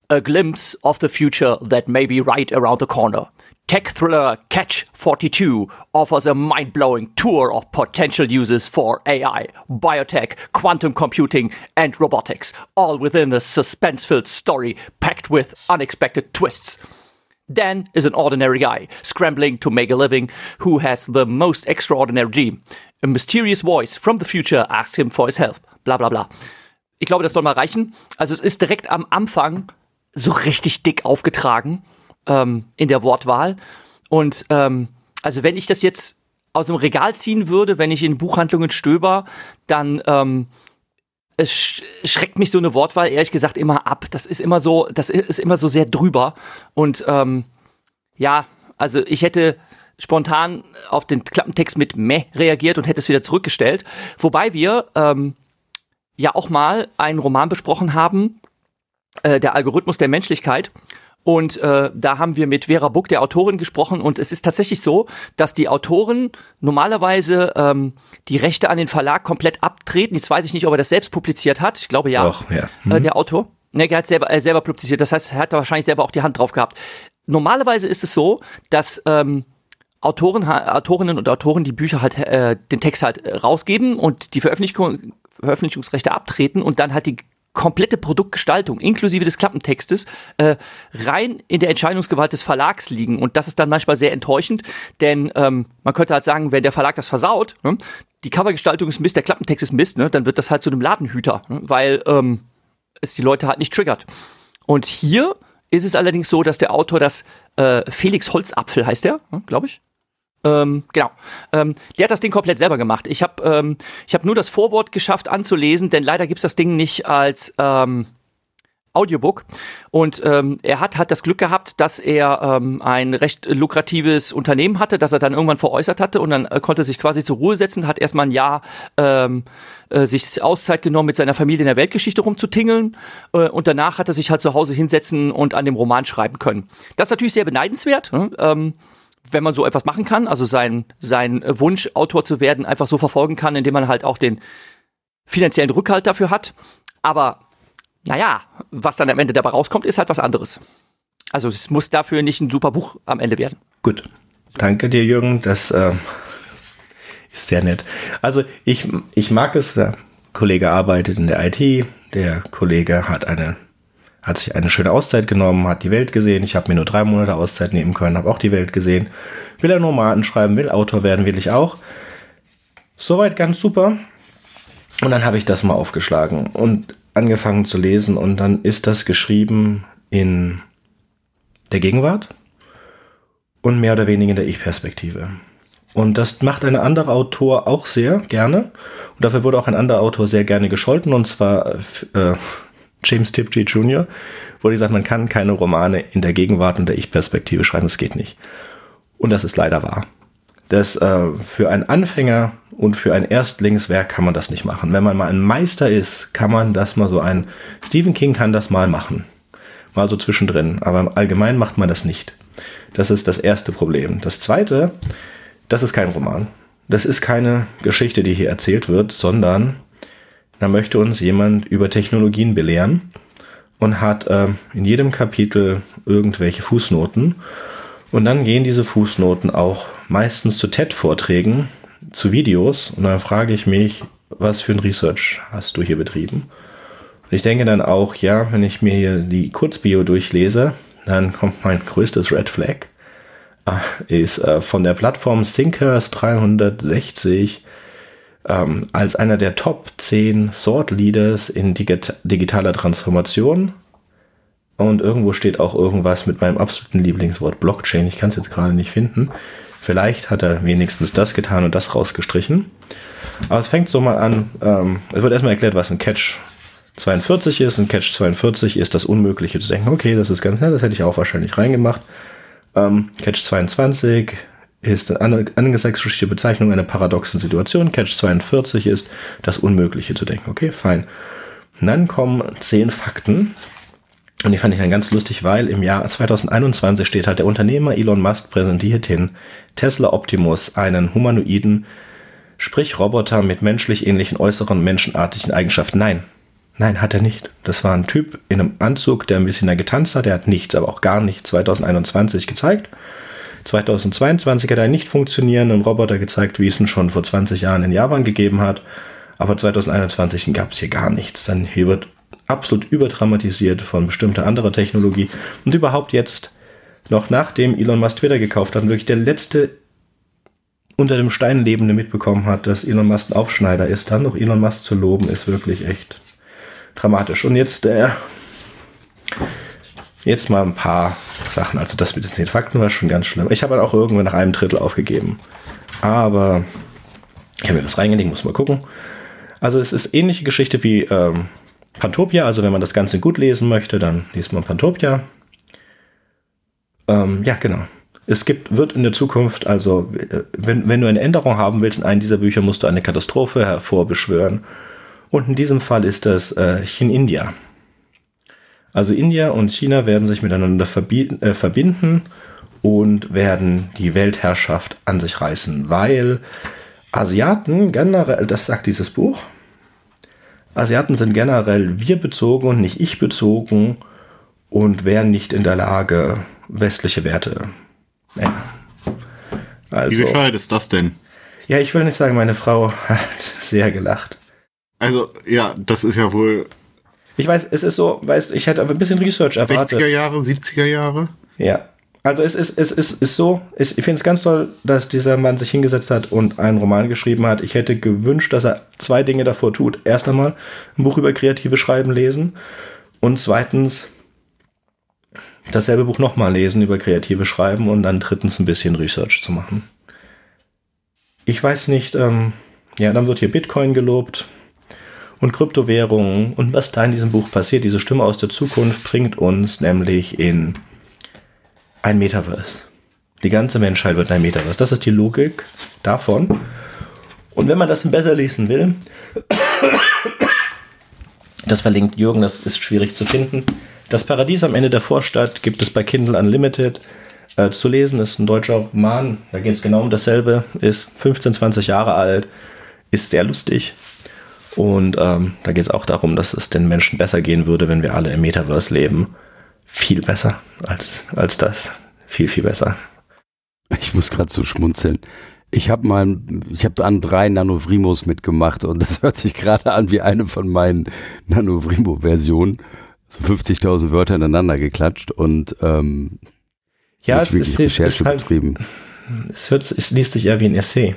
A glimpse of the future that may be right around the corner. Tech thriller Catch 42 offers a mind blowing tour of potential uses for AI, biotech, quantum computing, and robotics, all within a suspense filled story packed with unexpected twists. Dan is an ordinary guy, scrambling to make a living, who has the most extraordinary dream. A mysterious voice from the future asks him for his help. Bla bla bla. Ich glaube, das soll mal reichen. Also es ist direkt am Anfang so richtig dick aufgetragen ähm, in der Wortwahl. Und ähm, also wenn ich das jetzt aus dem Regal ziehen würde, wenn ich in Buchhandlungen stöber, dann ähm, es sch- schreckt mich so eine Wortwahl ehrlich gesagt immer ab. Das ist immer so, das ist immer so sehr drüber. Und ähm, ja, also ich hätte spontan auf den Klappentext mit meh reagiert und hätte es wieder zurückgestellt. Wobei wir ähm, ja auch mal einen Roman besprochen haben, äh, der Algorithmus der Menschlichkeit. Und äh, da haben wir mit Vera Buck, der Autorin, gesprochen. Und es ist tatsächlich so, dass die Autoren normalerweise ähm, die Rechte an den Verlag komplett abtreten. Jetzt weiß ich nicht, ob er das selbst publiziert hat. Ich glaube ja. Doch, ja. Äh, der Autor. Ne, er hat selber, äh, selber publiziert. Das heißt, er hat da wahrscheinlich selber auch die Hand drauf gehabt. normalerweise ist es so, dass ähm, Autoren, Autorinnen und Autoren die Bücher halt, äh, den Text halt äh, rausgeben und die Veröffentlichung, Veröffentlichungsrechte abtreten und dann halt die komplette Produktgestaltung inklusive des Klappentextes äh, rein in der Entscheidungsgewalt des Verlags liegen. Und das ist dann manchmal sehr enttäuschend, denn ähm, man könnte halt sagen, wenn der Verlag das versaut, ne, die Covergestaltung ist Mist, der Klappentext ist Mist, ne, dann wird das halt zu einem Ladenhüter, ne, weil ähm, es die Leute halt nicht triggert. Und hier ist es allerdings so, dass der Autor das äh, Felix Holzapfel heißt der, ne, glaube ich. Ähm, genau. Ähm, der hat das Ding komplett selber gemacht. Ich habe ähm, ich hab nur das Vorwort geschafft anzulesen, denn leider gibt's das Ding nicht als ähm, Audiobook. Und ähm, er hat, hat das Glück gehabt, dass er ähm, ein recht lukratives Unternehmen hatte, das er dann irgendwann veräußert hatte und dann äh, konnte sich quasi zur Ruhe setzen, hat erstmal ein Jahr ähm, äh, sich Auszeit genommen, mit seiner Familie in der Weltgeschichte rumzutingeln äh, und danach hat er sich halt zu Hause hinsetzen und an dem Roman schreiben können. Das ist natürlich sehr beneidenswert. Ne? Ähm, wenn man so etwas machen kann, also sein, sein Wunsch, Autor zu werden, einfach so verfolgen kann, indem man halt auch den finanziellen Rückhalt dafür hat. Aber naja, was dann am Ende dabei rauskommt, ist halt was anderes. Also es muss dafür nicht ein super Buch am Ende werden. Gut. Danke dir, Jürgen. Das äh, ist sehr nett. Also ich, ich mag es, der Kollege arbeitet in der IT, der Kollege hat eine hat sich eine schöne Auszeit genommen, hat die Welt gesehen. Ich habe mir nur drei Monate Auszeit nehmen können, habe auch die Welt gesehen. Will er Romanen schreiben, will Autor werden, will ich auch. Soweit ganz super. Und dann habe ich das mal aufgeschlagen und angefangen zu lesen und dann ist das geschrieben in der Gegenwart und mehr oder weniger in der Ich-Perspektive. Und das macht ein anderer Autor auch sehr gerne. Und dafür wurde auch ein anderer Autor sehr gerne gescholten, und zwar äh, James Tiptree Jr., wo die sagt, man kann keine Romane in der Gegenwart und der Ich-Perspektive schreiben, das geht nicht. Und das ist leider wahr. Das äh, für einen Anfänger und für ein Erstlingswerk kann man das nicht machen. Wenn man mal ein Meister ist, kann man das mal so ein Stephen King kann das mal machen. Mal so zwischendrin, aber im Allgemeinen macht man das nicht. Das ist das erste Problem. Das zweite, das ist kein Roman. Das ist keine Geschichte, die hier erzählt wird, sondern da möchte uns jemand über Technologien belehren und hat äh, in jedem Kapitel irgendwelche Fußnoten. Und dann gehen diese Fußnoten auch meistens zu TED-Vorträgen, zu Videos. Und dann frage ich mich, was für ein Research hast du hier betrieben? Ich denke dann auch, ja, wenn ich mir hier die Kurzbio durchlese, dann kommt mein größtes Red Flag. Äh, ist äh, von der Plattform Thinkers 360 ähm, als einer der Top 10 Sword Leaders in digit digitaler Transformation. Und irgendwo steht auch irgendwas mit meinem absoluten Lieblingswort Blockchain. Ich kann es jetzt gerade nicht finden. Vielleicht hat er wenigstens das getan und das rausgestrichen. Aber es fängt so mal an. Ähm, es wird erstmal erklärt, was ein Catch 42 ist. Ein Catch 42 ist das Unmögliche zu denken. Okay, das ist ganz nett, das hätte ich auch wahrscheinlich reingemacht. Ähm, Catch 22 ist eine angelsächsische Bezeichnung einer paradoxen Situation. Catch 42 ist das Unmögliche zu denken. Okay, fein. Und dann kommen zehn Fakten. Und die fand ich dann ganz lustig, weil im Jahr 2021 steht halt, der Unternehmer Elon Musk präsentiert den Tesla Optimus, einen humanoiden, sprich Roboter mit menschlich ähnlichen äußeren menschenartigen Eigenschaften. Nein, nein, hat er nicht. Das war ein Typ in einem Anzug, der ein bisschen da getanzt hat. Der hat nichts, aber auch gar nichts 2021 gezeigt. 2022 hat er nicht funktionierenden Roboter gezeigt, wie es ihn schon vor 20 Jahren in Japan gegeben hat. Aber 2021 gab es hier gar nichts. Dann hier wird absolut überdramatisiert von bestimmter anderer Technologie. Und überhaupt jetzt, noch nachdem Elon Musk Twitter gekauft hat, wirklich der letzte unter dem Stein lebende mitbekommen hat, dass Elon Musk ein Aufschneider ist, dann noch Elon Musk zu loben, ist wirklich echt dramatisch. Und jetzt äh, Jetzt mal ein paar Sachen. Also das mit den 10 Fakten war schon ganz schlimm. Ich habe auch irgendwann nach einem Drittel aufgegeben. Aber ich habe mir das reingelegt, muss mal gucken. Also es ist ähnliche Geschichte wie ähm, Pantopia. Also wenn man das Ganze gut lesen möchte, dann liest man Pantopia. Ähm, ja, genau. Es gibt, wird in der Zukunft, also wenn, wenn du eine Änderung haben willst in einem dieser Bücher, musst du eine Katastrophe hervorbeschwören. Und in diesem Fall ist das äh, Chin-India. Also India und China werden sich miteinander äh, verbinden und werden die Weltherrschaft an sich reißen, weil Asiaten generell, das sagt dieses Buch, Asiaten sind generell wir bezogen und nicht ich bezogen und wären nicht in der Lage, westliche Werte. Ja. Also, Wie bescheuert ist das denn? ja, ich will nicht sagen, meine Frau hat sehr gelacht. Also, ja, das ist ja wohl Ich weiß, es ist so, weißt ich hätte ein bisschen Research erwartet. 60er Jahre, 70er Jahre. Ja. Also es ist, es ist, ist so, ich, ich finde es ganz toll, dass dieser Mann sich hingesetzt hat und einen Roman geschrieben hat. Ich hätte gewünscht, dass er zwei Dinge davor tut. Erst einmal ein Buch über kreative Schreiben lesen und zweitens dasselbe Buch nochmal lesen über kreative Schreiben und dann drittens ein bisschen Research zu machen. Ich weiß nicht, ähm, ja, dann wird hier Bitcoin gelobt und Kryptowährungen und was da in diesem Buch passiert. Diese Stimme aus der Zukunft bringt uns nämlich in ein Metaverse. Die ganze Menschheit wird ein Metaverse. Das ist die Logik davon. Und wenn man das besser lesen will, das verlinkt Jürgen, das ist schwierig zu finden. Das Paradies am Ende der Vorstadt gibt es bei Kindle Unlimited äh, zu lesen. Das ist ein deutscher Roman. Da geht es genau um dasselbe. Ist 15, 20 Jahre alt. Ist sehr lustig. Und ähm, da geht es auch darum, dass es den Menschen besser gehen würde, wenn wir alle im Metaverse leben. Viel besser als, als das. Viel, viel besser. Ich muss gerade so schmunzeln. Ich habe mal, ich habe an drei Nanovrimos mitgemacht und das hört sich gerade an wie eine von meinen Nanovrimo-Versionen. So 50.000 Wörter ineinander geklatscht und ähm, Ja, es ist, ist halt, es, hört, es liest sich eher wie ein Essay.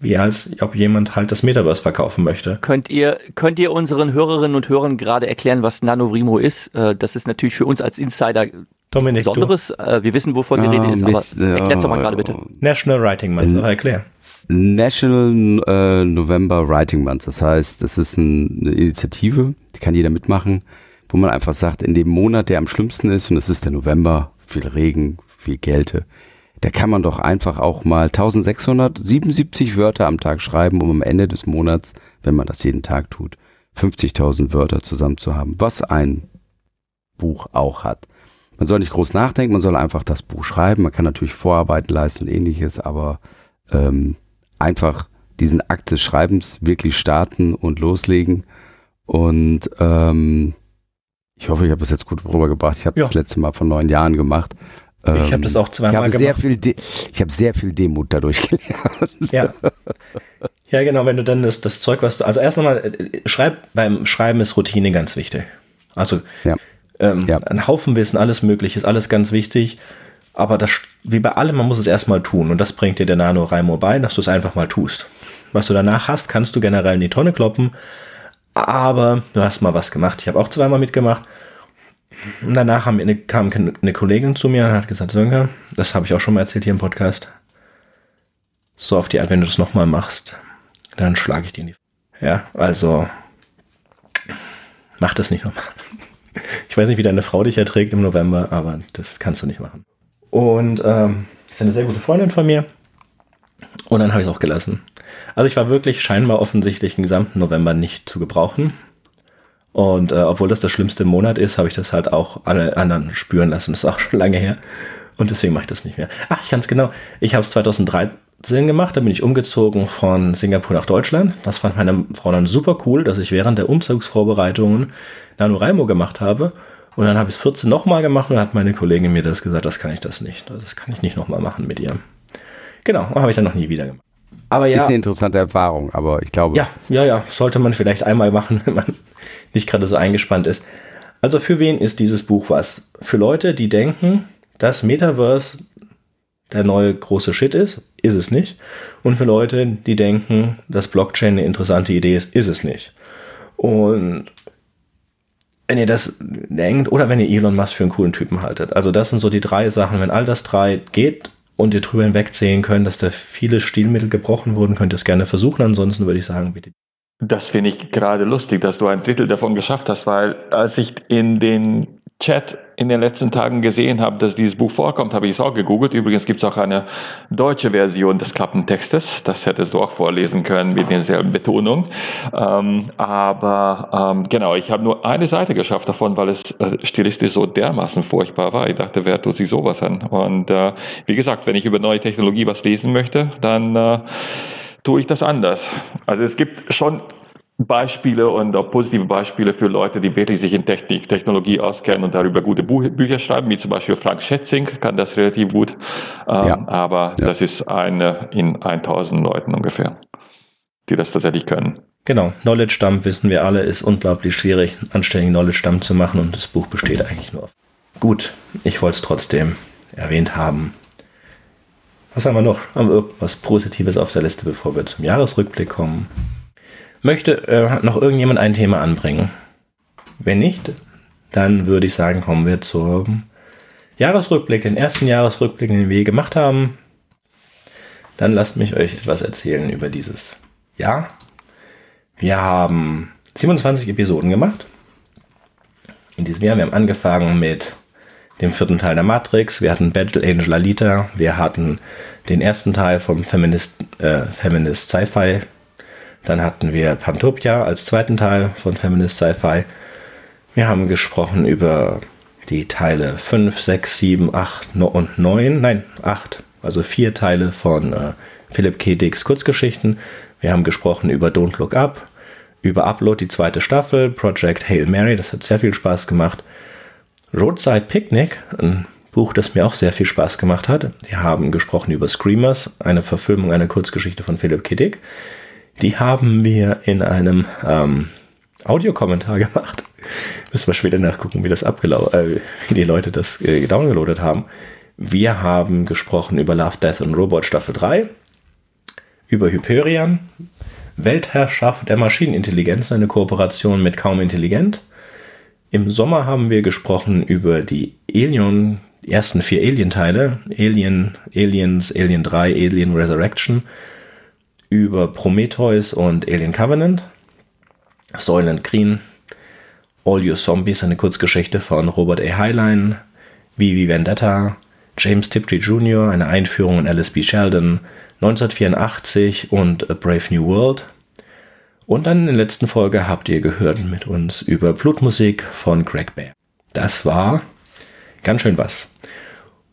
Wie als ob jemand halt das Metaverse verkaufen möchte. Könnt ihr, könnt ihr unseren Hörerinnen und Hörern gerade erklären, was Nanovrimo ist? Äh, Das ist natürlich für uns als Insider Dominik, du. Besonderes. Äh, Wir wissen, wovon die Ah, Rede ist, aber erklärt's doch mal gerade bitte. National Writing Month, aber erklär. National äh, November Writing Month. Das heißt, das ist ein, eine Initiative, die kann jeder mitmachen, wo man einfach sagt, in dem Monat, der am schlimmsten ist, und es ist der November, viel Regen, viel Kälte, da kann man doch einfach auch mal 1677 Wörter am Tag schreiben, um am Ende des Monats, wenn man das jeden Tag tut, 50.000 Wörter zusammen zu haben, was ein Buch auch hat. Man soll nicht groß nachdenken, man soll einfach das Buch schreiben. Man kann natürlich Vorarbeiten leisten und ähnliches, aber ähm, einfach diesen Akt des Schreibens wirklich starten und loslegen. Und ähm, ich hoffe, ich habe das jetzt gut rübergebracht. Ich habe Ja. das letzte Mal vor neun Jahren gemacht. Ich Ähm, habe das auch ich zweimal habe sehr gemacht. viel, De ich habe sehr viel Demut dadurch gelernt. Ja. ja, genau, wenn du dann das, das Zeug, was du. Also erst einmal, äh, schreib, beim Schreiben ist Routine ganz wichtig. Also Ja. ähm, Ja. ein Haufen Wissen, alles mögliche, ist alles ganz wichtig. Aber das, wie bei allem, man muss es erstmal tun. Und das bringt dir der NaNoWriMo bei, dass du es einfach mal tust. Was du danach hast, kannst du generell in die Tonne kloppen. Aber du hast mal was gemacht. Ich habe auch zweimal mitgemacht. Und danach haben, eine, kam eine Kollegin zu mir und hat gesagt, Sönke, das habe ich auch schon mal erzählt hier im Podcast. So auf die Art, wenn du das nochmal machst, dann schlage ich dir in die. Ja, also mach das nicht nochmal. Ich weiß nicht, wie deine Frau dich erträgt im November, aber das kannst du nicht machen. Und ähm, ist eine sehr gute Freundin von mir. Und dann habe ich es auch gelassen. Also ich war wirklich scheinbar offensichtlich den gesamten November nicht zu gebrauchen. Und äh, obwohl das der schlimmste Monat ist, habe ich das halt auch alle anderen spüren lassen. Das ist auch schon lange her. Und deswegen mache ich das nicht mehr. Ach, ich es genau. Ich habe es 2013 gemacht. Da bin ich umgezogen von Singapur nach Deutschland. Das fand meine Frau dann super cool, dass ich während der Umzugsvorbereitungen NaNoWriMo gemacht habe. Und dann habe ich es 14 nochmal gemacht und dann hat meine Kollegin mir das gesagt, das kann ich das nicht. Das kann ich nicht nochmal machen mit ihr. Genau, habe ich dann noch nie wieder gemacht. Aber Ist ja. eine interessante Erfahrung, aber ich glaube, Ja, ja, ja, sollte man vielleicht einmal machen, wenn man nicht gerade so eingespannt ist. Also für wen ist dieses Buch was? Für Leute, die denken, dass Metaverse der neue große Shit ist, ist es nicht. Und für Leute, die denken, dass Blockchain eine interessante Idee ist, ist es nicht. Und wenn ihr das denkt, oder wenn ihr Elon Musk für einen coolen Typen haltet. Also das sind so die drei Sachen. Wenn all das drei geht und ihr drüber hinwegsehen könnt, dass da viele Stilmittel gebrochen wurden, könnt ihr es gerne versuchen. Ansonsten würde ich sagen, bitte. Das finde ich gerade lustig, dass du ein Drittel davon geschafft hast, weil als ich in den Chat in den letzten Tagen gesehen habe, dass dieses Buch vorkommt, habe ich es auch gegoogelt. Übrigens gibt es auch eine deutsche Version des Klappentextes. Das hättest du auch vorlesen können mit denselben Betonungen. Ähm, aber ähm, genau, ich habe nur eine Seite geschafft davon, weil es äh, stilistisch so dermaßen furchtbar war. Ich dachte, wer tut sich sowas an? Und äh, wie gesagt, wenn ich über neue Technologie was lesen möchte, dann äh, tue ich das anders. Also es gibt schon Beispiele und auch positive Beispiele für Leute, die wirklich sich in Technik, Technologie auskennen und darüber gute Buch, Bücher schreiben, wie zum Beispiel Frank Schätzing kann das relativ gut, ähm, ja. aber ja. das ist eine in 1000 Leuten ungefähr, die das tatsächlich können. Genau, Knowledge Dump wissen wir alle, ist unglaublich schwierig, anständigen Knowledge Dump zu machen und das Buch besteht eigentlich nur auf. Gut, ich wollte es trotzdem erwähnt haben. Was haben wir noch? Haben wir irgendwas Positives auf der Liste, bevor wir zum Jahresrückblick kommen? Möchte äh, noch irgendjemand ein Thema anbringen? Wenn nicht, dann würde ich sagen, kommen wir zum Jahresrückblick, den ersten Jahresrückblick, den wir gemacht haben. Dann lasst mich euch etwas erzählen über dieses Jahr. Wir haben 27 Episoden gemacht. In diesem Jahr, wir haben angefangen mit dem vierten Teil der Matrix. Wir hatten Battle Angel Alita. Wir hatten den ersten Teil vom Feminist, äh, Feminist Sci-Fi dann hatten wir Pantopia als zweiten Teil von Feminist Sci-Fi. Wir haben gesprochen über die Teile 5, 6, 7, 8 und 9. Nein, 8. Also vier Teile von äh, Philip K. Dicks Kurzgeschichten. Wir haben gesprochen über Don't Look Up, über Upload die zweite Staffel, Project Hail Mary, das hat sehr viel Spaß gemacht. Roadside Picnic, ein Buch, das mir auch sehr viel Spaß gemacht hat. Wir haben gesprochen über Screamers, eine Verfilmung einer Kurzgeschichte von Philip K. Die haben wir in einem ähm, Audiokommentar gemacht. Müssen wir später nachgucken, wie das abgelaufen, äh, wie die Leute das äh, downgeloadet haben. Wir haben gesprochen über Love, Death und Robot Staffel 3, über Hyperion, Weltherrschaft der Maschinenintelligenz, eine Kooperation mit Kaum Intelligent. Im Sommer haben wir gesprochen über die Alien, die ersten vier Alien-Teile, Alien, Aliens, Alien 3, Alien Resurrection über Prometheus und Alien Covenant, Soylent Green, All Your Zombies, eine Kurzgeschichte von Robert A. Heinlein, Vivi Vendetta, James Tiptree Jr., eine Einführung in Alice B. Sheldon, 1984 und A Brave New World. Und dann in der letzten Folge habt ihr gehört mit uns über Blutmusik von Greg Bear. Das war ganz schön was.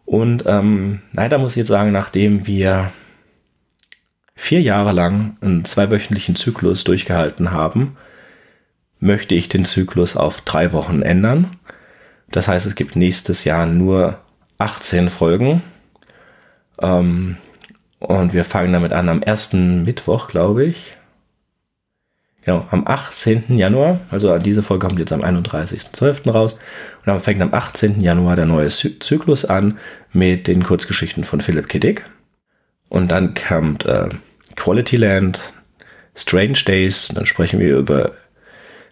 Und ähm, leider muss ich jetzt sagen, nachdem wir vier Jahre lang einen zweiwöchentlichen Zyklus durchgehalten haben, möchte ich den Zyklus auf drei Wochen ändern. Das heißt, es gibt nächstes Jahr nur 18 Folgen. Ähm, und wir fangen damit an am ersten Mittwoch, glaube ich. Genau, am 18. Januar, also diese Folge kommt jetzt am 31.12. raus. Und dann fängt am 18. Januar der neue Zyklus an mit den Kurzgeschichten von Philipp Kiddick. Und dann kommt äh, Quality Land, Strange Days, dann sprechen wir über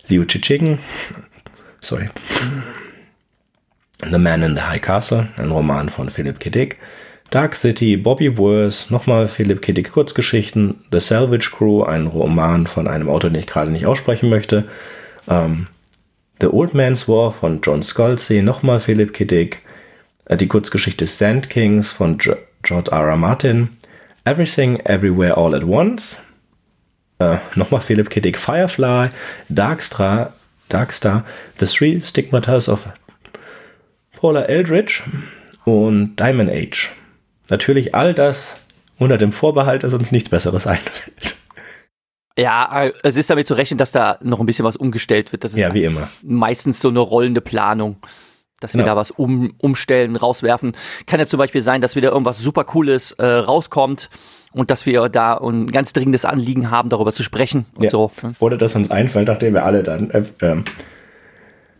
Liu Chiching, sorry, The Man in the High Castle, ein Roman von Philip K. Dark City, Bobby Wurst, nochmal Philip K. Dick Kurzgeschichten, The Salvage Crew, ein Roman von einem Autor, den ich gerade nicht aussprechen möchte, ähm, The Old Man's War von John Scalzi, nochmal Philip K. Dick, äh, die Kurzgeschichte Sand Kings von George R. R. Martin, Everything Everywhere All at Once. Äh, Nochmal Philip K. Dick Firefly, Darkstar, Darkstar, The Three Stigmatas of Paula Eldridge und Diamond Age. Natürlich all das unter dem Vorbehalt, dass uns nichts Besseres einfällt. Ja, es ist damit zu rechnen, dass da noch ein bisschen was umgestellt wird. Das ist ja, wie immer. Meistens so eine rollende Planung dass wir ja. da was um, umstellen, rauswerfen. Kann ja zum Beispiel sein, dass wieder irgendwas super Cooles äh, rauskommt und dass wir da ein ganz dringendes Anliegen haben, darüber zu sprechen und ja. so. Oder dass uns einfällt, nachdem wir alle dann äh, ähm,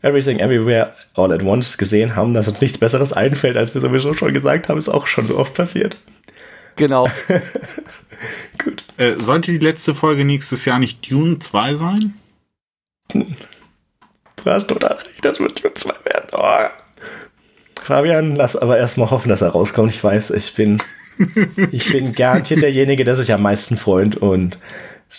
Everything Everywhere All at Once gesehen haben, dass uns nichts Besseres einfällt, als wir sowieso schon gesagt haben, ist auch schon so oft passiert. Genau. Gut. Äh, sollte die letzte Folge nächstes Jahr nicht Dune 2 sein? Hm. Du hast total recht, das wird Dune 2 werden. Oh. Fabian, lass aber erstmal hoffen, dass er rauskommt. Ich weiß, ich bin, ich bin garantiert derjenige, der sich am meisten freut und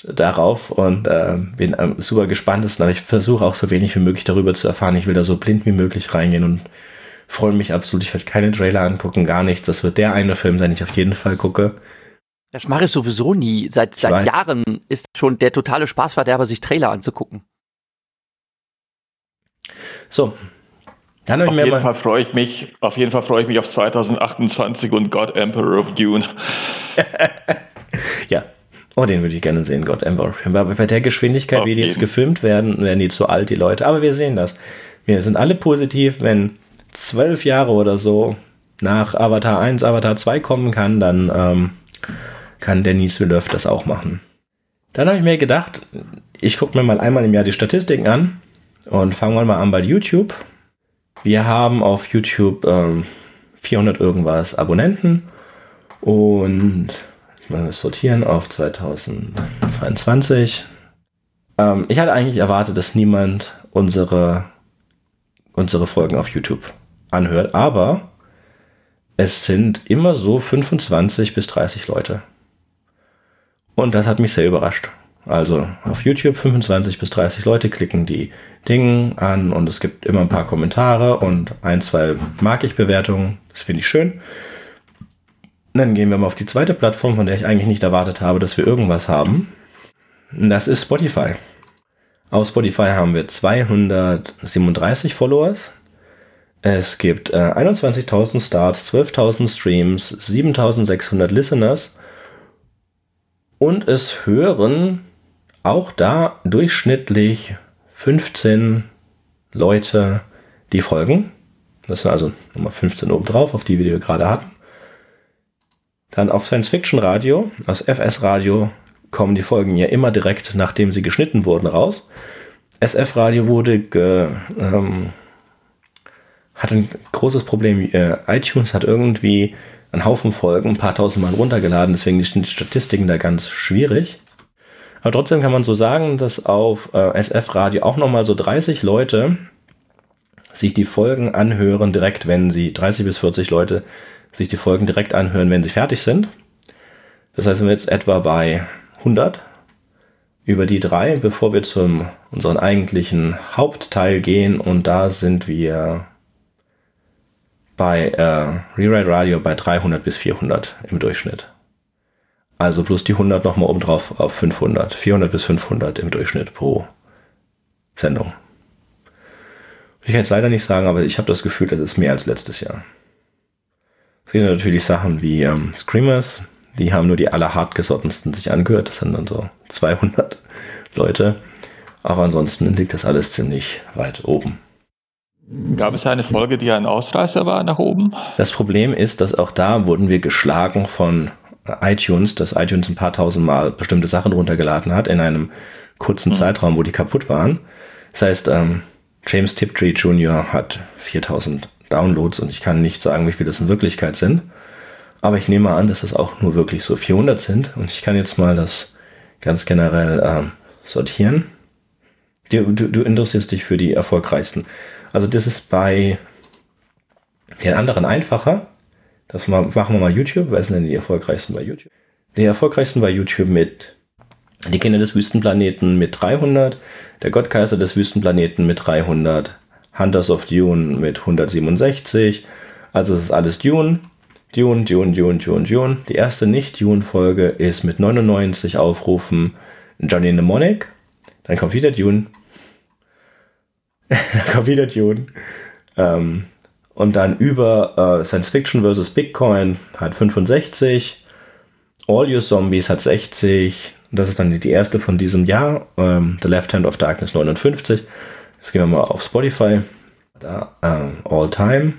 darauf und äh, bin ähm, super gespannt. aber ich versuche auch so wenig wie möglich darüber zu erfahren. Ich will da so blind wie möglich reingehen und freue mich absolut. Ich werde keine Trailer angucken, gar nichts. Das wird der eine Film sein, den ich auf jeden Fall gucke. Das mache ich sowieso nie. Seit, seit Jahren ist schon der totale Spaßverderber, sich Trailer anzugucken. So. Dann auf jeden Fall freue ich mich, auf jeden Fall freue ich mich auf 2028 und God Emperor of Dune. ja, Oh, den würde ich gerne sehen, God Ember. Aber bei der Geschwindigkeit, Auf wie die jetzt jeden. gefilmt werden, werden die zu alt, die Leute. Aber wir sehen das. Wir sind alle positiv, wenn zwölf Jahre oder so nach Avatar 1, Avatar 2 kommen kann, dann ähm, kann Dennis Villeneuve das auch machen. Dann habe ich mir gedacht, ich gucke mir mal einmal im Jahr die Statistiken an und fangen wir mal an bei YouTube. Wir haben auf YouTube ähm, 400 irgendwas Abonnenten und ich mal das sortieren auf 2022. Ähm, ich hatte eigentlich erwartet, dass niemand unsere, unsere Folgen auf YouTube anhört, aber es sind immer so 25 bis 30 Leute. Und das hat mich sehr überrascht. Also auf YouTube 25 bis 30 Leute klicken die Dinge an und es gibt immer ein paar Kommentare und ein, zwei mag ich Bewertungen. Das finde ich schön. Dann gehen wir mal auf die zweite Plattform, von der ich eigentlich nicht erwartet habe, dass wir irgendwas haben. Das ist Spotify. Auf Spotify haben wir 237 Followers. Es gibt äh, 21.000 Starts, 12.000 Streams, 7.600 Listeners. Und es hören auch da durchschnittlich 15 Leute die Folgen. Das sind also Nummer 15 oben drauf, auf die wir gerade hatten. Dann auf Science Fiction Radio, aus FS Radio, kommen die Folgen ja immer direkt, nachdem sie geschnitten wurden, raus. SF Radio wurde ge, ähm, hat ein großes Problem. Äh, iTunes hat irgendwie einen Haufen Folgen, ein paar tausend Mal runtergeladen, deswegen sind die Statistiken da ganz schwierig. Aber trotzdem kann man so sagen, dass auf äh, SF Radio auch nochmal so 30 Leute sich die Folgen anhören, direkt wenn sie, 30 bis 40 Leute sich die Folgen direkt anhören, wenn sie fertig sind. Das heißt, wir jetzt etwa bei 100 über die drei, bevor wir zum unseren eigentlichen Hauptteil gehen und da sind wir bei äh, Rewrite Radio bei 300 bis 400 im Durchschnitt. Also plus die 100 nochmal oben drauf auf 500. 400 bis 500 im Durchschnitt pro Sendung. Ich kann jetzt leider nicht sagen, aber ich habe das Gefühl, das ist mehr als letztes Jahr. Es gibt natürlich Sachen wie ähm, Screamers, die haben nur die allerhartgesottensten sich angehört. Das sind dann so 200 Leute. Aber ansonsten liegt das alles ziemlich weit oben. Gab es eine Folge, die ein Ausreißer war nach oben? Das Problem ist, dass auch da wurden wir geschlagen von iTunes, dass iTunes ein paar tausend Mal bestimmte Sachen runtergeladen hat in einem kurzen Zeitraum, wo die kaputt waren. Das heißt, ähm, James Tiptree Jr. hat 4000 Downloads und ich kann nicht sagen, wie viel das in Wirklichkeit sind. Aber ich nehme an, dass das auch nur wirklich so 400 sind. Und ich kann jetzt mal das ganz generell ähm, sortieren. Du, du, du interessierst dich für die erfolgreichsten. Also das ist bei den anderen einfacher. Das machen wir mal YouTube. Wer sind denn die erfolgreichsten bei YouTube? Die erfolgreichsten bei YouTube mit Die Kinder des Wüstenplaneten mit 300, Der Gottkaiser des Wüstenplaneten mit 300, Hunters of Dune mit 167. Also es ist alles Dune. Dune, Dune, Dune, Dune, Dune. Die erste Nicht-Dune-Folge ist mit 99 Aufrufen Johnny Mnemonic. Dann kommt wieder Dune. dann kommt wieder Dune. Ähm, und dann über äh, Science Fiction vs. Bitcoin hat 65. All You Zombies hat 60. Und das ist dann die erste von diesem Jahr. Ähm, The Left Hand of Darkness 59. Jetzt gehen wir mal auf Spotify. Da, ähm, All Time.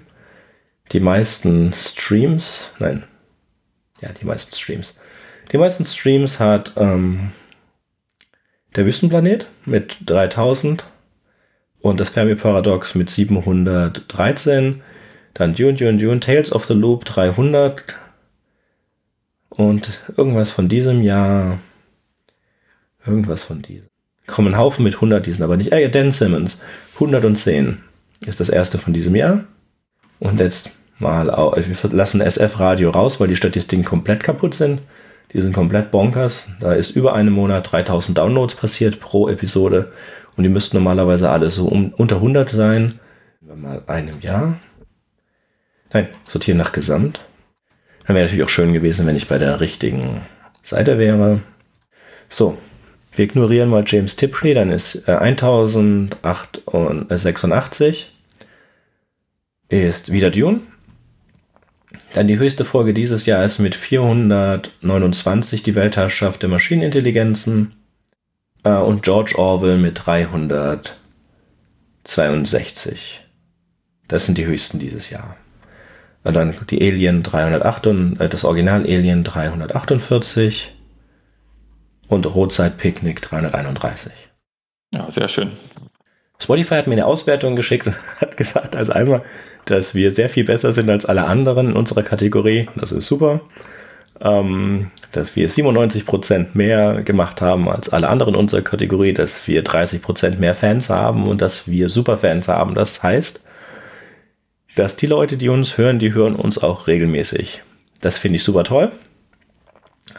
Die meisten Streams, nein, ja, die meisten Streams. Die meisten Streams hat ähm, der Wüstenplanet mit 3000 und das Fermi Paradox mit 713. Dann Dune, Dune, Dune, Tales of the Loop 300 und irgendwas von diesem Jahr. Irgendwas von diesem. Kommen ein Haufen mit 100, die sind aber nicht. Äh, Dan Simmons, 110 ist das erste von diesem Jahr. Und jetzt mal, wir lassen SF Radio raus, weil die Statistiken komplett kaputt sind. Die sind komplett bonkers. Da ist über einen Monat 3000 Downloads passiert pro Episode. Und die müssten normalerweise alle so um, unter 100 sein. Mal einem Jahr. Nein, sortieren nach Gesamt. Dann wäre natürlich auch schön gewesen, wenn ich bei der richtigen Seite wäre. So, wir ignorieren mal James Tiptree, dann ist äh, 1086 ist wieder Dune. Dann die höchste Folge dieses Jahr ist mit 429 die Weltherrschaft der Maschinenintelligenzen äh, und George Orwell mit 362. Das sind die höchsten dieses Jahr. Und dann die Alien 308 und äh, das Original Alien 348 und Rotzeit Picknick 331. Ja, sehr schön. Spotify hat mir eine Auswertung geschickt und hat gesagt, also einmal, dass wir sehr viel besser sind als alle anderen in unserer Kategorie. Das ist super. Ähm, dass wir 97% mehr gemacht haben als alle anderen in unserer Kategorie, dass wir 30% mehr Fans haben und dass wir Superfans haben. Das heißt, dass die Leute, die uns hören, die hören uns auch regelmäßig. Das finde ich super toll.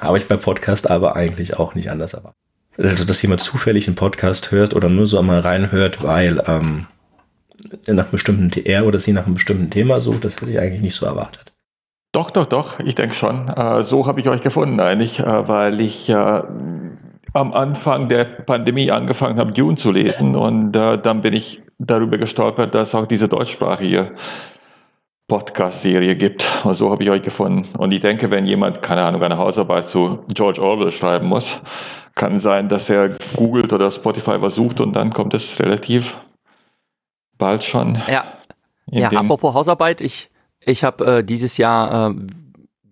Habe ich bei Podcast aber eigentlich auch nicht anders erwartet. Also, dass jemand zufällig einen Podcast hört oder nur so einmal reinhört, weil ähm, nach einem bestimmten TR oder sie nach einem bestimmten Thema sucht, das hätte ich eigentlich nicht so erwartet. Doch, doch, doch, ich denke schon. Äh, so habe ich euch gefunden eigentlich, äh, weil ich äh, am Anfang der Pandemie angefangen habe, Dune zu lesen und äh, dann bin ich darüber gestolpert, dass auch diese deutschsprachige Podcast-Serie gibt. Und so habe ich euch gefunden. Und ich denke, wenn jemand, keine Ahnung, eine Hausarbeit zu George Orwell schreiben muss, kann sein, dass er googelt oder Spotify was sucht und dann kommt es relativ bald schon. Ja, ja apropos Hausarbeit, ich, ich habe äh, dieses Jahr, äh,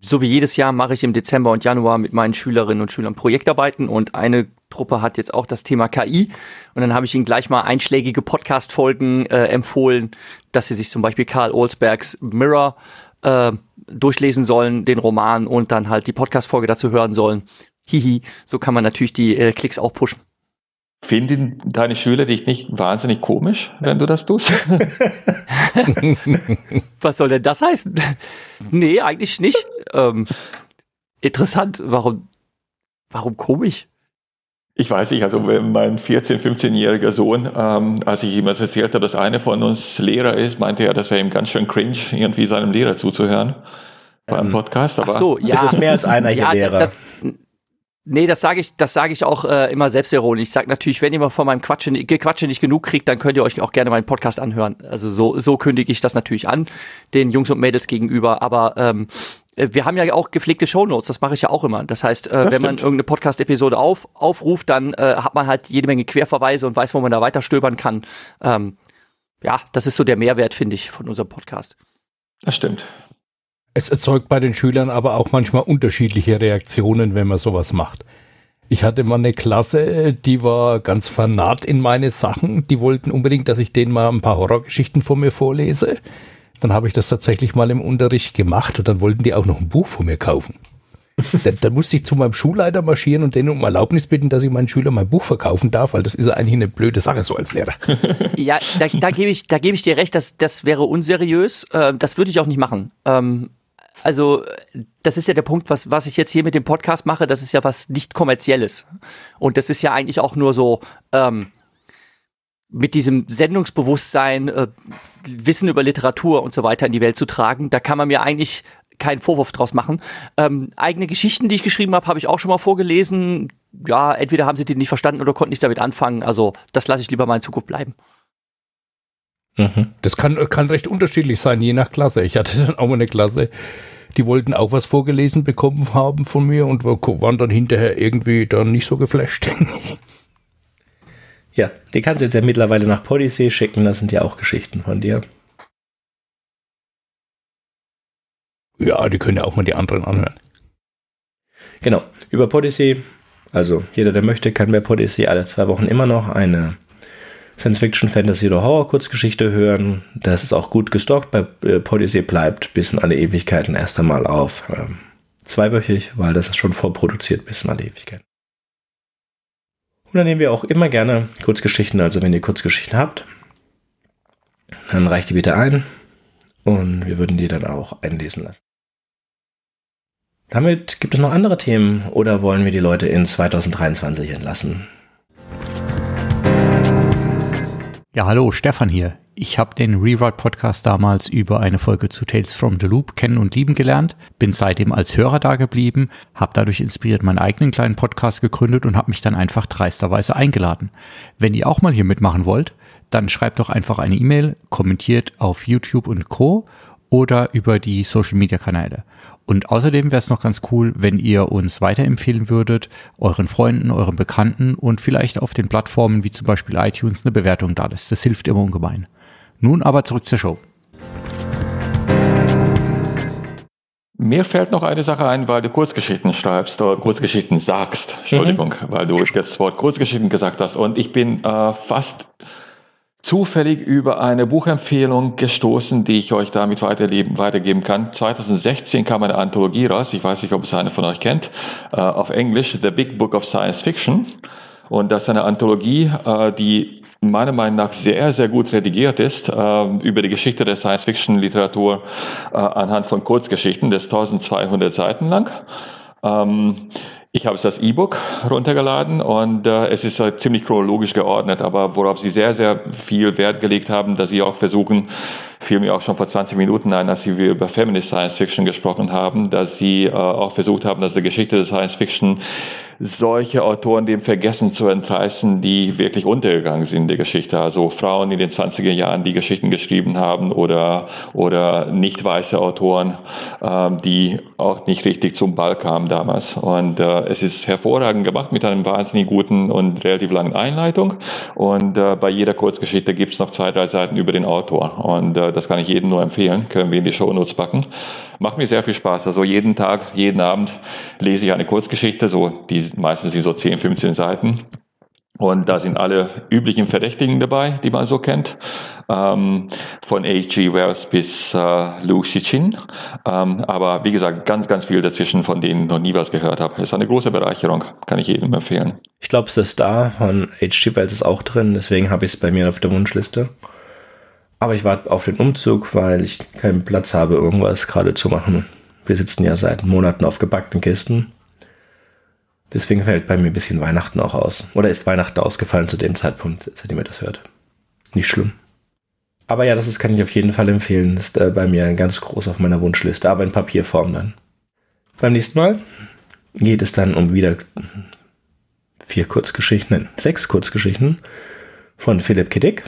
so wie jedes Jahr, mache ich im Dezember und Januar mit meinen Schülerinnen und Schülern Projektarbeiten und eine Truppe hat jetzt auch das Thema KI und dann habe ich ihnen gleich mal einschlägige Podcast-Folgen äh, empfohlen, dass sie sich zum Beispiel Karl Olsbergs Mirror äh, durchlesen sollen, den Roman und dann halt die Podcast-Folge dazu hören sollen. Hihi, so kann man natürlich die äh, Klicks auch pushen. Finden deine Schüler dich nicht wahnsinnig komisch, wenn du das tust? Was soll denn das heißen? nee, eigentlich nicht. Ähm, interessant. Warum, warum komisch? Ich weiß nicht, also mein 14-, 15-jähriger Sohn, ähm, als ich ihm erzählt habe, dass einer von uns Lehrer ist, meinte er, das wäre ihm ganz schön cringe, irgendwie seinem Lehrer zuzuhören beim ähm, Podcast. Aber Ach so, ja. Es ist mehr als einer hier ja, Lehrer. Das, Nee, das sage ich, das sage ich auch äh, immer selbstironisch. Ich sage natürlich, wenn ihr mal von meinem Quatsche, Quatsche nicht genug kriegt, dann könnt ihr euch auch gerne meinen Podcast anhören. Also so, so kündige ich das natürlich an, den Jungs und Mädels gegenüber. Aber ähm, äh, wir haben ja auch gepflegte Shownotes, das mache ich ja auch immer. Das heißt, äh, wenn man irgendeine Podcast-Episode auf, aufruft, dann äh, hat man halt jede Menge Querverweise und weiß, wo man da weiter stöbern kann. Ähm, ja, das ist so der Mehrwert, finde ich, von unserem Podcast. Das stimmt. Es erzeugt bei den Schülern aber auch manchmal unterschiedliche Reaktionen, wenn man sowas macht. Ich hatte mal eine Klasse, die war ganz vernarrt in meine Sachen. Die wollten unbedingt, dass ich denen mal ein paar Horrorgeschichten von mir vorlese. Dann habe ich das tatsächlich mal im Unterricht gemacht und dann wollten die auch noch ein Buch von mir kaufen. dann, dann, musste ich zu meinem Schulleiter marschieren und denen um Erlaubnis bitten, dass ich meinen Schülern mein Buch verkaufen darf, weil das ist eigentlich eine blöde Sache so als Lehrer. Ja, da, da gebe ich, da gebe ich dir recht, das, das wäre unseriös. Äh, das würde ich auch nicht machen. Ähm, also das ist ja der Punkt, was, was ich jetzt hier mit dem Podcast mache, das ist ja was nicht kommerzielles. Und das ist ja eigentlich auch nur so ähm, mit diesem Sendungsbewusstsein, äh, Wissen über Literatur und so weiter in die Welt zu tragen. Da kann man mir eigentlich keinen Vorwurf draus machen. Ähm, eigene Geschichten, die ich geschrieben habe, habe ich auch schon mal vorgelesen. Ja, entweder haben sie die nicht verstanden oder konnten nichts damit anfangen. Also das lasse ich lieber mal in Zukunft bleiben. Mhm. Das kann, kann recht unterschiedlich sein, je nach Klasse. Ich hatte dann auch mal eine Klasse, die wollten auch was vorgelesen bekommen haben von mir und waren dann hinterher irgendwie dann nicht so geflasht. ja, die kannst du jetzt ja mittlerweile nach Podyssey schicken, das sind ja auch Geschichten von dir. Ja, die können ja auch mal die anderen anhören. Genau, über Podyssey, also jeder, der möchte, kann bei Podyssey alle zwei Wochen immer noch eine Science-Fiction, Fantasy oder Horror-Kurzgeschichte hören. Das ist auch gut gestockt. Bei äh, Podyssey bleibt bis in alle Ewigkeiten erst einmal auf ähm, zweiwöchig, weil das ist schon vorproduziert bis in alle Ewigkeiten. Und dann nehmen wir auch immer gerne Kurzgeschichten. Also wenn ihr Kurzgeschichten habt, dann reicht die bitte ein und wir würden die dann auch einlesen lassen. Damit gibt es noch andere Themen oder wollen wir die Leute in 2023 entlassen? Ja, hallo, Stefan hier. Ich habe den Rewrite Podcast damals über eine Folge zu Tales from the Loop kennen und lieben gelernt, bin seitdem als Hörer da geblieben, habe dadurch inspiriert meinen eigenen kleinen Podcast gegründet und habe mich dann einfach dreisterweise eingeladen. Wenn ihr auch mal hier mitmachen wollt, dann schreibt doch einfach eine E-Mail, kommentiert auf YouTube und Co oder über die Social Media Kanäle. Und außerdem wäre es noch ganz cool, wenn ihr uns weiterempfehlen würdet, euren Freunden, euren Bekannten und vielleicht auf den Plattformen wie zum Beispiel iTunes eine Bewertung da lässt. Das hilft immer ungemein. Nun aber zurück zur Show. Mir fällt noch eine Sache ein, weil du Kurzgeschichten schreibst oder Kurzgeschichten sagst. Entschuldigung, mhm. weil du jetzt das Wort Kurzgeschichten gesagt hast. Und ich bin äh, fast zufällig über eine Buchempfehlung gestoßen, die ich euch damit weitergeben kann. 2016 kam eine Anthologie raus, ich weiß nicht, ob es einer von euch kennt, äh, auf Englisch, The Big Book of Science Fiction. Und das ist eine Anthologie, äh, die meiner Meinung nach sehr, sehr gut redigiert ist äh, über die Geschichte der Science-Fiction-Literatur anhand von Kurzgeschichten. Das ist 1200 Seiten lang. Ich habe als E-Book runtergeladen und äh, es ist halt ziemlich chronologisch geordnet, aber worauf sie sehr, sehr viel Wert gelegt haben, dass sie auch versuchen, fiel mir auch schon vor 20 Minuten ein, als wir über Feminist Science Fiction gesprochen haben, dass sie äh, auch versucht haben, dass die Geschichte der Science Fiction solche Autoren dem Vergessen zu entreißen, die wirklich untergegangen sind in der Geschichte. Also Frauen in den 20er Jahren, die Geschichten geschrieben haben oder, oder nicht weiße Autoren, ähm, die auch nicht richtig zum Ball kamen damals. Und äh, es ist hervorragend gemacht mit einem wahnsinnig guten und relativ langen Einleitung. Und äh, bei jeder Kurzgeschichte gibt es noch zwei, drei Seiten über den Autor. Und äh, das kann ich jedem nur empfehlen. Können wir in die Shownotes packen. Macht mir sehr viel Spaß. Also jeden Tag, jeden Abend lese ich eine Kurzgeschichte, so die meistens sind so 10, 15 Seiten. Und da sind alle üblichen Verdächtigen dabei, die man so kennt, ähm, von H.G. Wells bis äh, Lu Xixin. Ähm, aber wie gesagt, ganz, ganz viel dazwischen, von denen ich noch nie was gehört habe. Ist eine große Bereicherung, kann ich jedem empfehlen. Ich glaube, The Star von H.G. Wells ist auch drin, deswegen habe ich es bei mir auf der Wunschliste. Aber ich warte auf den Umzug, weil ich keinen Platz habe, irgendwas gerade zu machen. Wir sitzen ja seit Monaten auf gebackten Kisten. Deswegen fällt bei mir ein bisschen Weihnachten auch aus. Oder ist Weihnachten ausgefallen zu dem Zeitpunkt, seitdem ihr das hört. Nicht schlimm. Aber ja, das ist, kann ich auf jeden Fall empfehlen. Ist äh, bei mir ganz groß auf meiner Wunschliste, aber in Papierform dann. Beim nächsten Mal geht es dann um wieder vier Kurzgeschichten, nein, sechs Kurzgeschichten von Philipp Kiddick.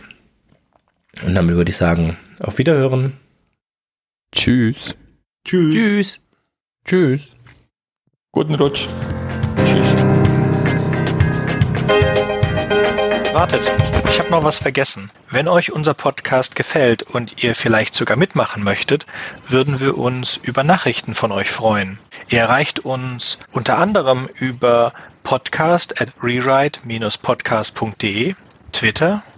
Und damit würde ich sagen, auf Wiederhören. Tschüss. Tschüss. Tschüss. Tschüss. Guten Rutsch. Wartet, ich habe noch was vergessen. Wenn euch unser Podcast gefällt und ihr vielleicht sogar mitmachen möchtet, würden wir uns über Nachrichten von euch freuen. Ihr erreicht uns unter anderem über podcast at rewrite-podcast.de, Twitter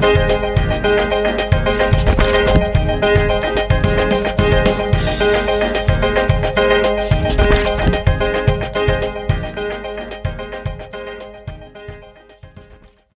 Thank